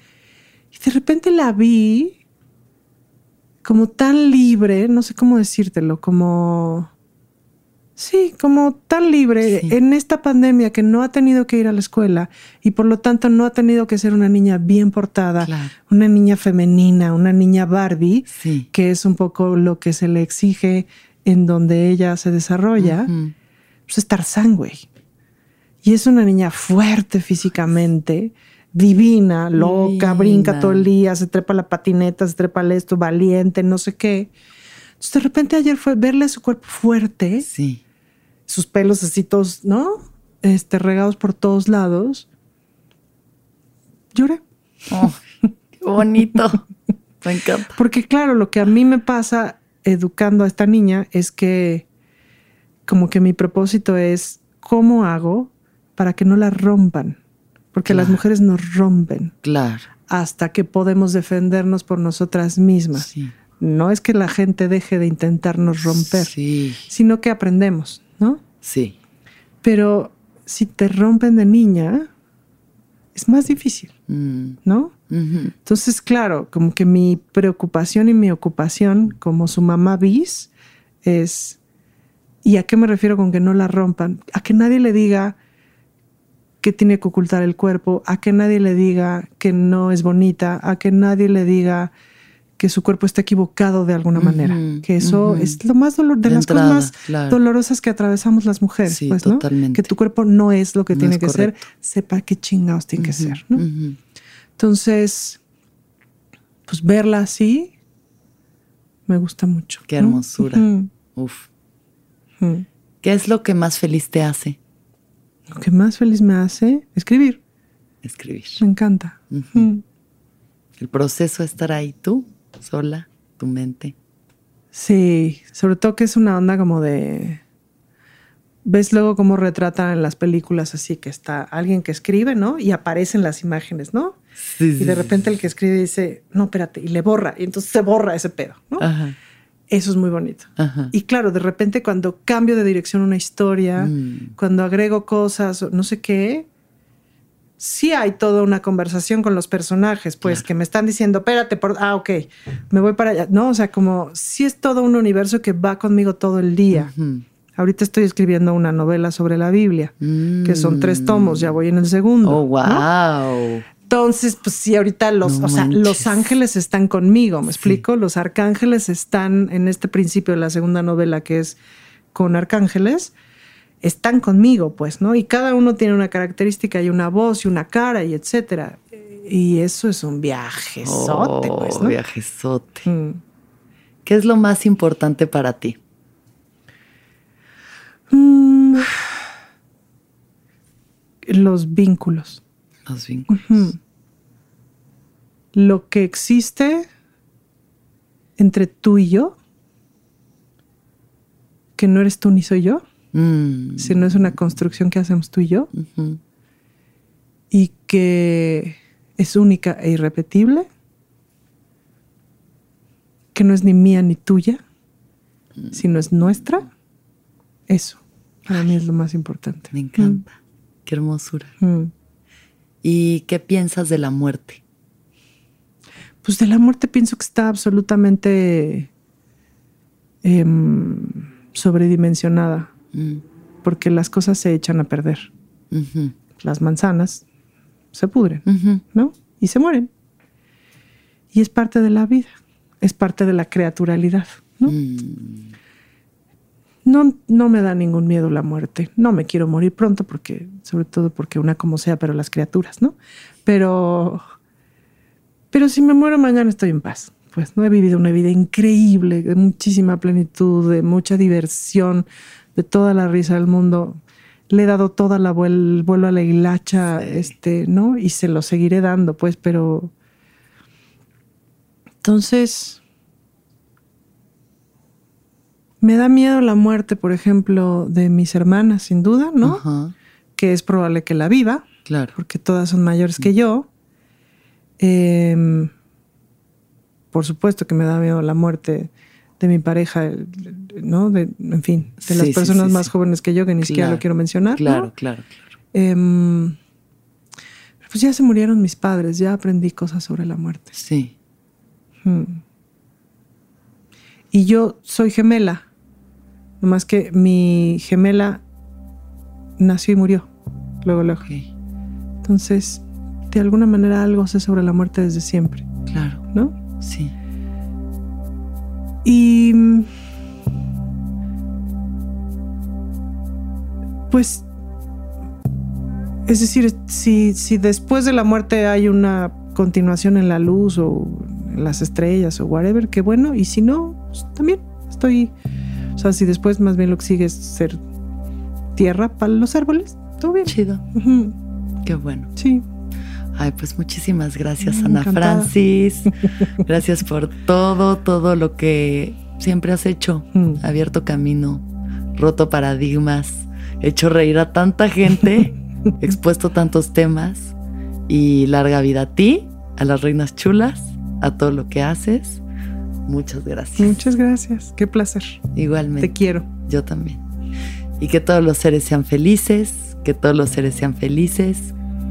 Speaker 2: Y de repente la vi como tan libre, no sé cómo decírtelo, como... Sí, como tan libre en esta pandemia que no ha tenido que ir a la escuela y por lo tanto no ha tenido que ser una niña bien portada, una niña femenina, una niña Barbie, que es un poco lo que se le exige en donde ella se desarrolla pues es Tarzán, güey. Y es una niña fuerte físicamente, divina, loca, brinca todo el día, se trepa la patineta, se trepa el esto, valiente, no sé qué. Entonces de repente ayer fue verle su cuerpo fuerte.
Speaker 1: Sí.
Speaker 2: Sus pelos así todos, ¿no? Este, regados por todos lados. Lloré.
Speaker 1: Oh, qué bonito. <laughs> Me encanta.
Speaker 2: Porque claro, lo que a mí me pasa educando a esta niña es que como que mi propósito es cómo hago para que no la rompan, porque las mujeres nos rompen.
Speaker 1: Claro.
Speaker 2: Hasta que podemos defendernos por nosotras mismas. No es que la gente deje de intentarnos romper, sino que aprendemos.
Speaker 1: Sí.
Speaker 2: Pero si te rompen de niña, es más difícil, mm. ¿no? Entonces, claro, como que mi preocupación y mi ocupación como su mamá bis es ¿Y a qué me refiero con que no la rompan? A que nadie le diga que tiene que ocultar el cuerpo, a que nadie le diga que no es bonita, a que nadie le diga que su cuerpo está equivocado de alguna manera. que eso es lo más dolor, de, las cosas más dolorosas que atravesamos las mujeres, pues, ¿no? Que tu cuerpo no es lo que tiene que ser, sepa qué chingados tiene que ser, ¿no? Entonces, pues verla así me gusta mucho.
Speaker 1: Qué hermosura. Uf. ¿Qué es lo que más feliz te hace?
Speaker 2: Lo que más feliz me hace, escribir.
Speaker 1: Escribir.
Speaker 2: Me encanta.
Speaker 1: El proceso de estar ahí tú, sola, tu mente.
Speaker 2: Sí, sobre todo que es una onda como de... Ves luego cómo retratan en las películas así que está alguien que escribe, ¿no? Y aparecen las imágenes, ¿no? Sí, y de repente el que escribe dice, no, espérate, y le borra, y entonces se borra ese pedo, ¿no? Ajá. Eso es muy bonito. Y claro, de repente cuando cambio de dirección una historia, mm. cuando agrego cosas, no sé qué, sí hay toda una conversación con los personajes, pues que me están diciendo, espérate, por, ah, ok, me voy para allá. No, o sea, como sí es todo un universo que va conmigo todo el día. Ahorita estoy escribiendo una novela sobre la Biblia, que son tres tomos, ya voy en el segundo.
Speaker 1: Oh, wow.
Speaker 2: Entonces, pues sí, ahorita los, o sea, los ángeles están conmigo, ¿me explico? Los arcángeles están en este principio de la segunda novela que es con arcángeles, están conmigo, pues, ¿no? Y cada uno tiene una característica y una voz y una cara y etcétera. Y eso es un viajezote, oh, pues, ¿no?
Speaker 1: Viajezote. Mm. ¿Qué es lo más importante para ti?
Speaker 2: Mm. los vínculos. Lo que existe entre tú y yo, que no eres tú ni soy yo, mm. sino es una construcción que hacemos tú y yo, y que es única e irrepetible, que no es ni mía ni tuya, mm. sino es nuestra, eso para mí es lo más importante.
Speaker 1: Me encanta. Mm. Qué hermosura. ¿Y qué piensas de la muerte?
Speaker 2: Pues de la muerte pienso que está absolutamente em, sobredimensionada, mm. porque las cosas se echan a perder. Las manzanas se pudren, ¿no? Y se mueren. Y es parte de la vida, es parte de la creaturalidad, ¿no? Mm. No, no me da ningún miedo la muerte. No me quiero morir pronto porque, sobre todo porque una como sea, pero las criaturas, ¿no? Pero, pero si me muero mañana estoy en paz. Pues no he vivido una vida increíble, de muchísima plenitud, de mucha diversión, de toda la risa del mundo. Le he dado toda la vuel vuelo a la hilacha, este, ¿no? Y se lo seguiré dando, pues, pero entonces Me da miedo la muerte, por ejemplo, de mis hermanas, sin duda, ¿no? Que es probable que la viva.
Speaker 1: Claro.
Speaker 2: Porque todas son mayores que yo. Em, por supuesto que me da miedo la muerte de mi pareja, ¿no? De, en fin, de las personas más jóvenes que yo, que ni siquiera lo quiero mencionar.
Speaker 1: Claro, claro, claro.
Speaker 2: Em, pues ya se murieron mis padres, ya aprendí cosas sobre la muerte.
Speaker 1: Sí.
Speaker 2: Hmm. Y yo soy gemela, nomás que mi gemela nació y murió, luego, luego. Entonces, de alguna manera algo sé sobre la muerte desde siempre.
Speaker 1: Claro.
Speaker 2: ¿No?
Speaker 1: Sí.
Speaker 2: Y pues, es decir, si, si después de la muerte hay una continuación en la luz o en las estrellas o whatever, qué bueno. Y si no, pues, también estoy, o sea, si después más bien lo que sigue es ser tierra para los árboles, todo bien.
Speaker 1: Chido. Qué bueno.
Speaker 2: Sí.
Speaker 1: Ay, pues muchísimas gracias, Ana Francis. <laughs> Gracias por todo, todo lo que siempre has hecho. Mm. Abierto camino, roto paradigmas, hecho reír a tanta gente, <laughs> expuesto tantos temas. Y larga vida a ti, a las reinas chulas, a todo lo que haces. Muchas gracias.
Speaker 2: Muchas gracias. Qué placer.
Speaker 1: Igualmente.
Speaker 2: Te quiero.
Speaker 1: Yo también. Y que todos los seres sean felices, que todos los seres sean felices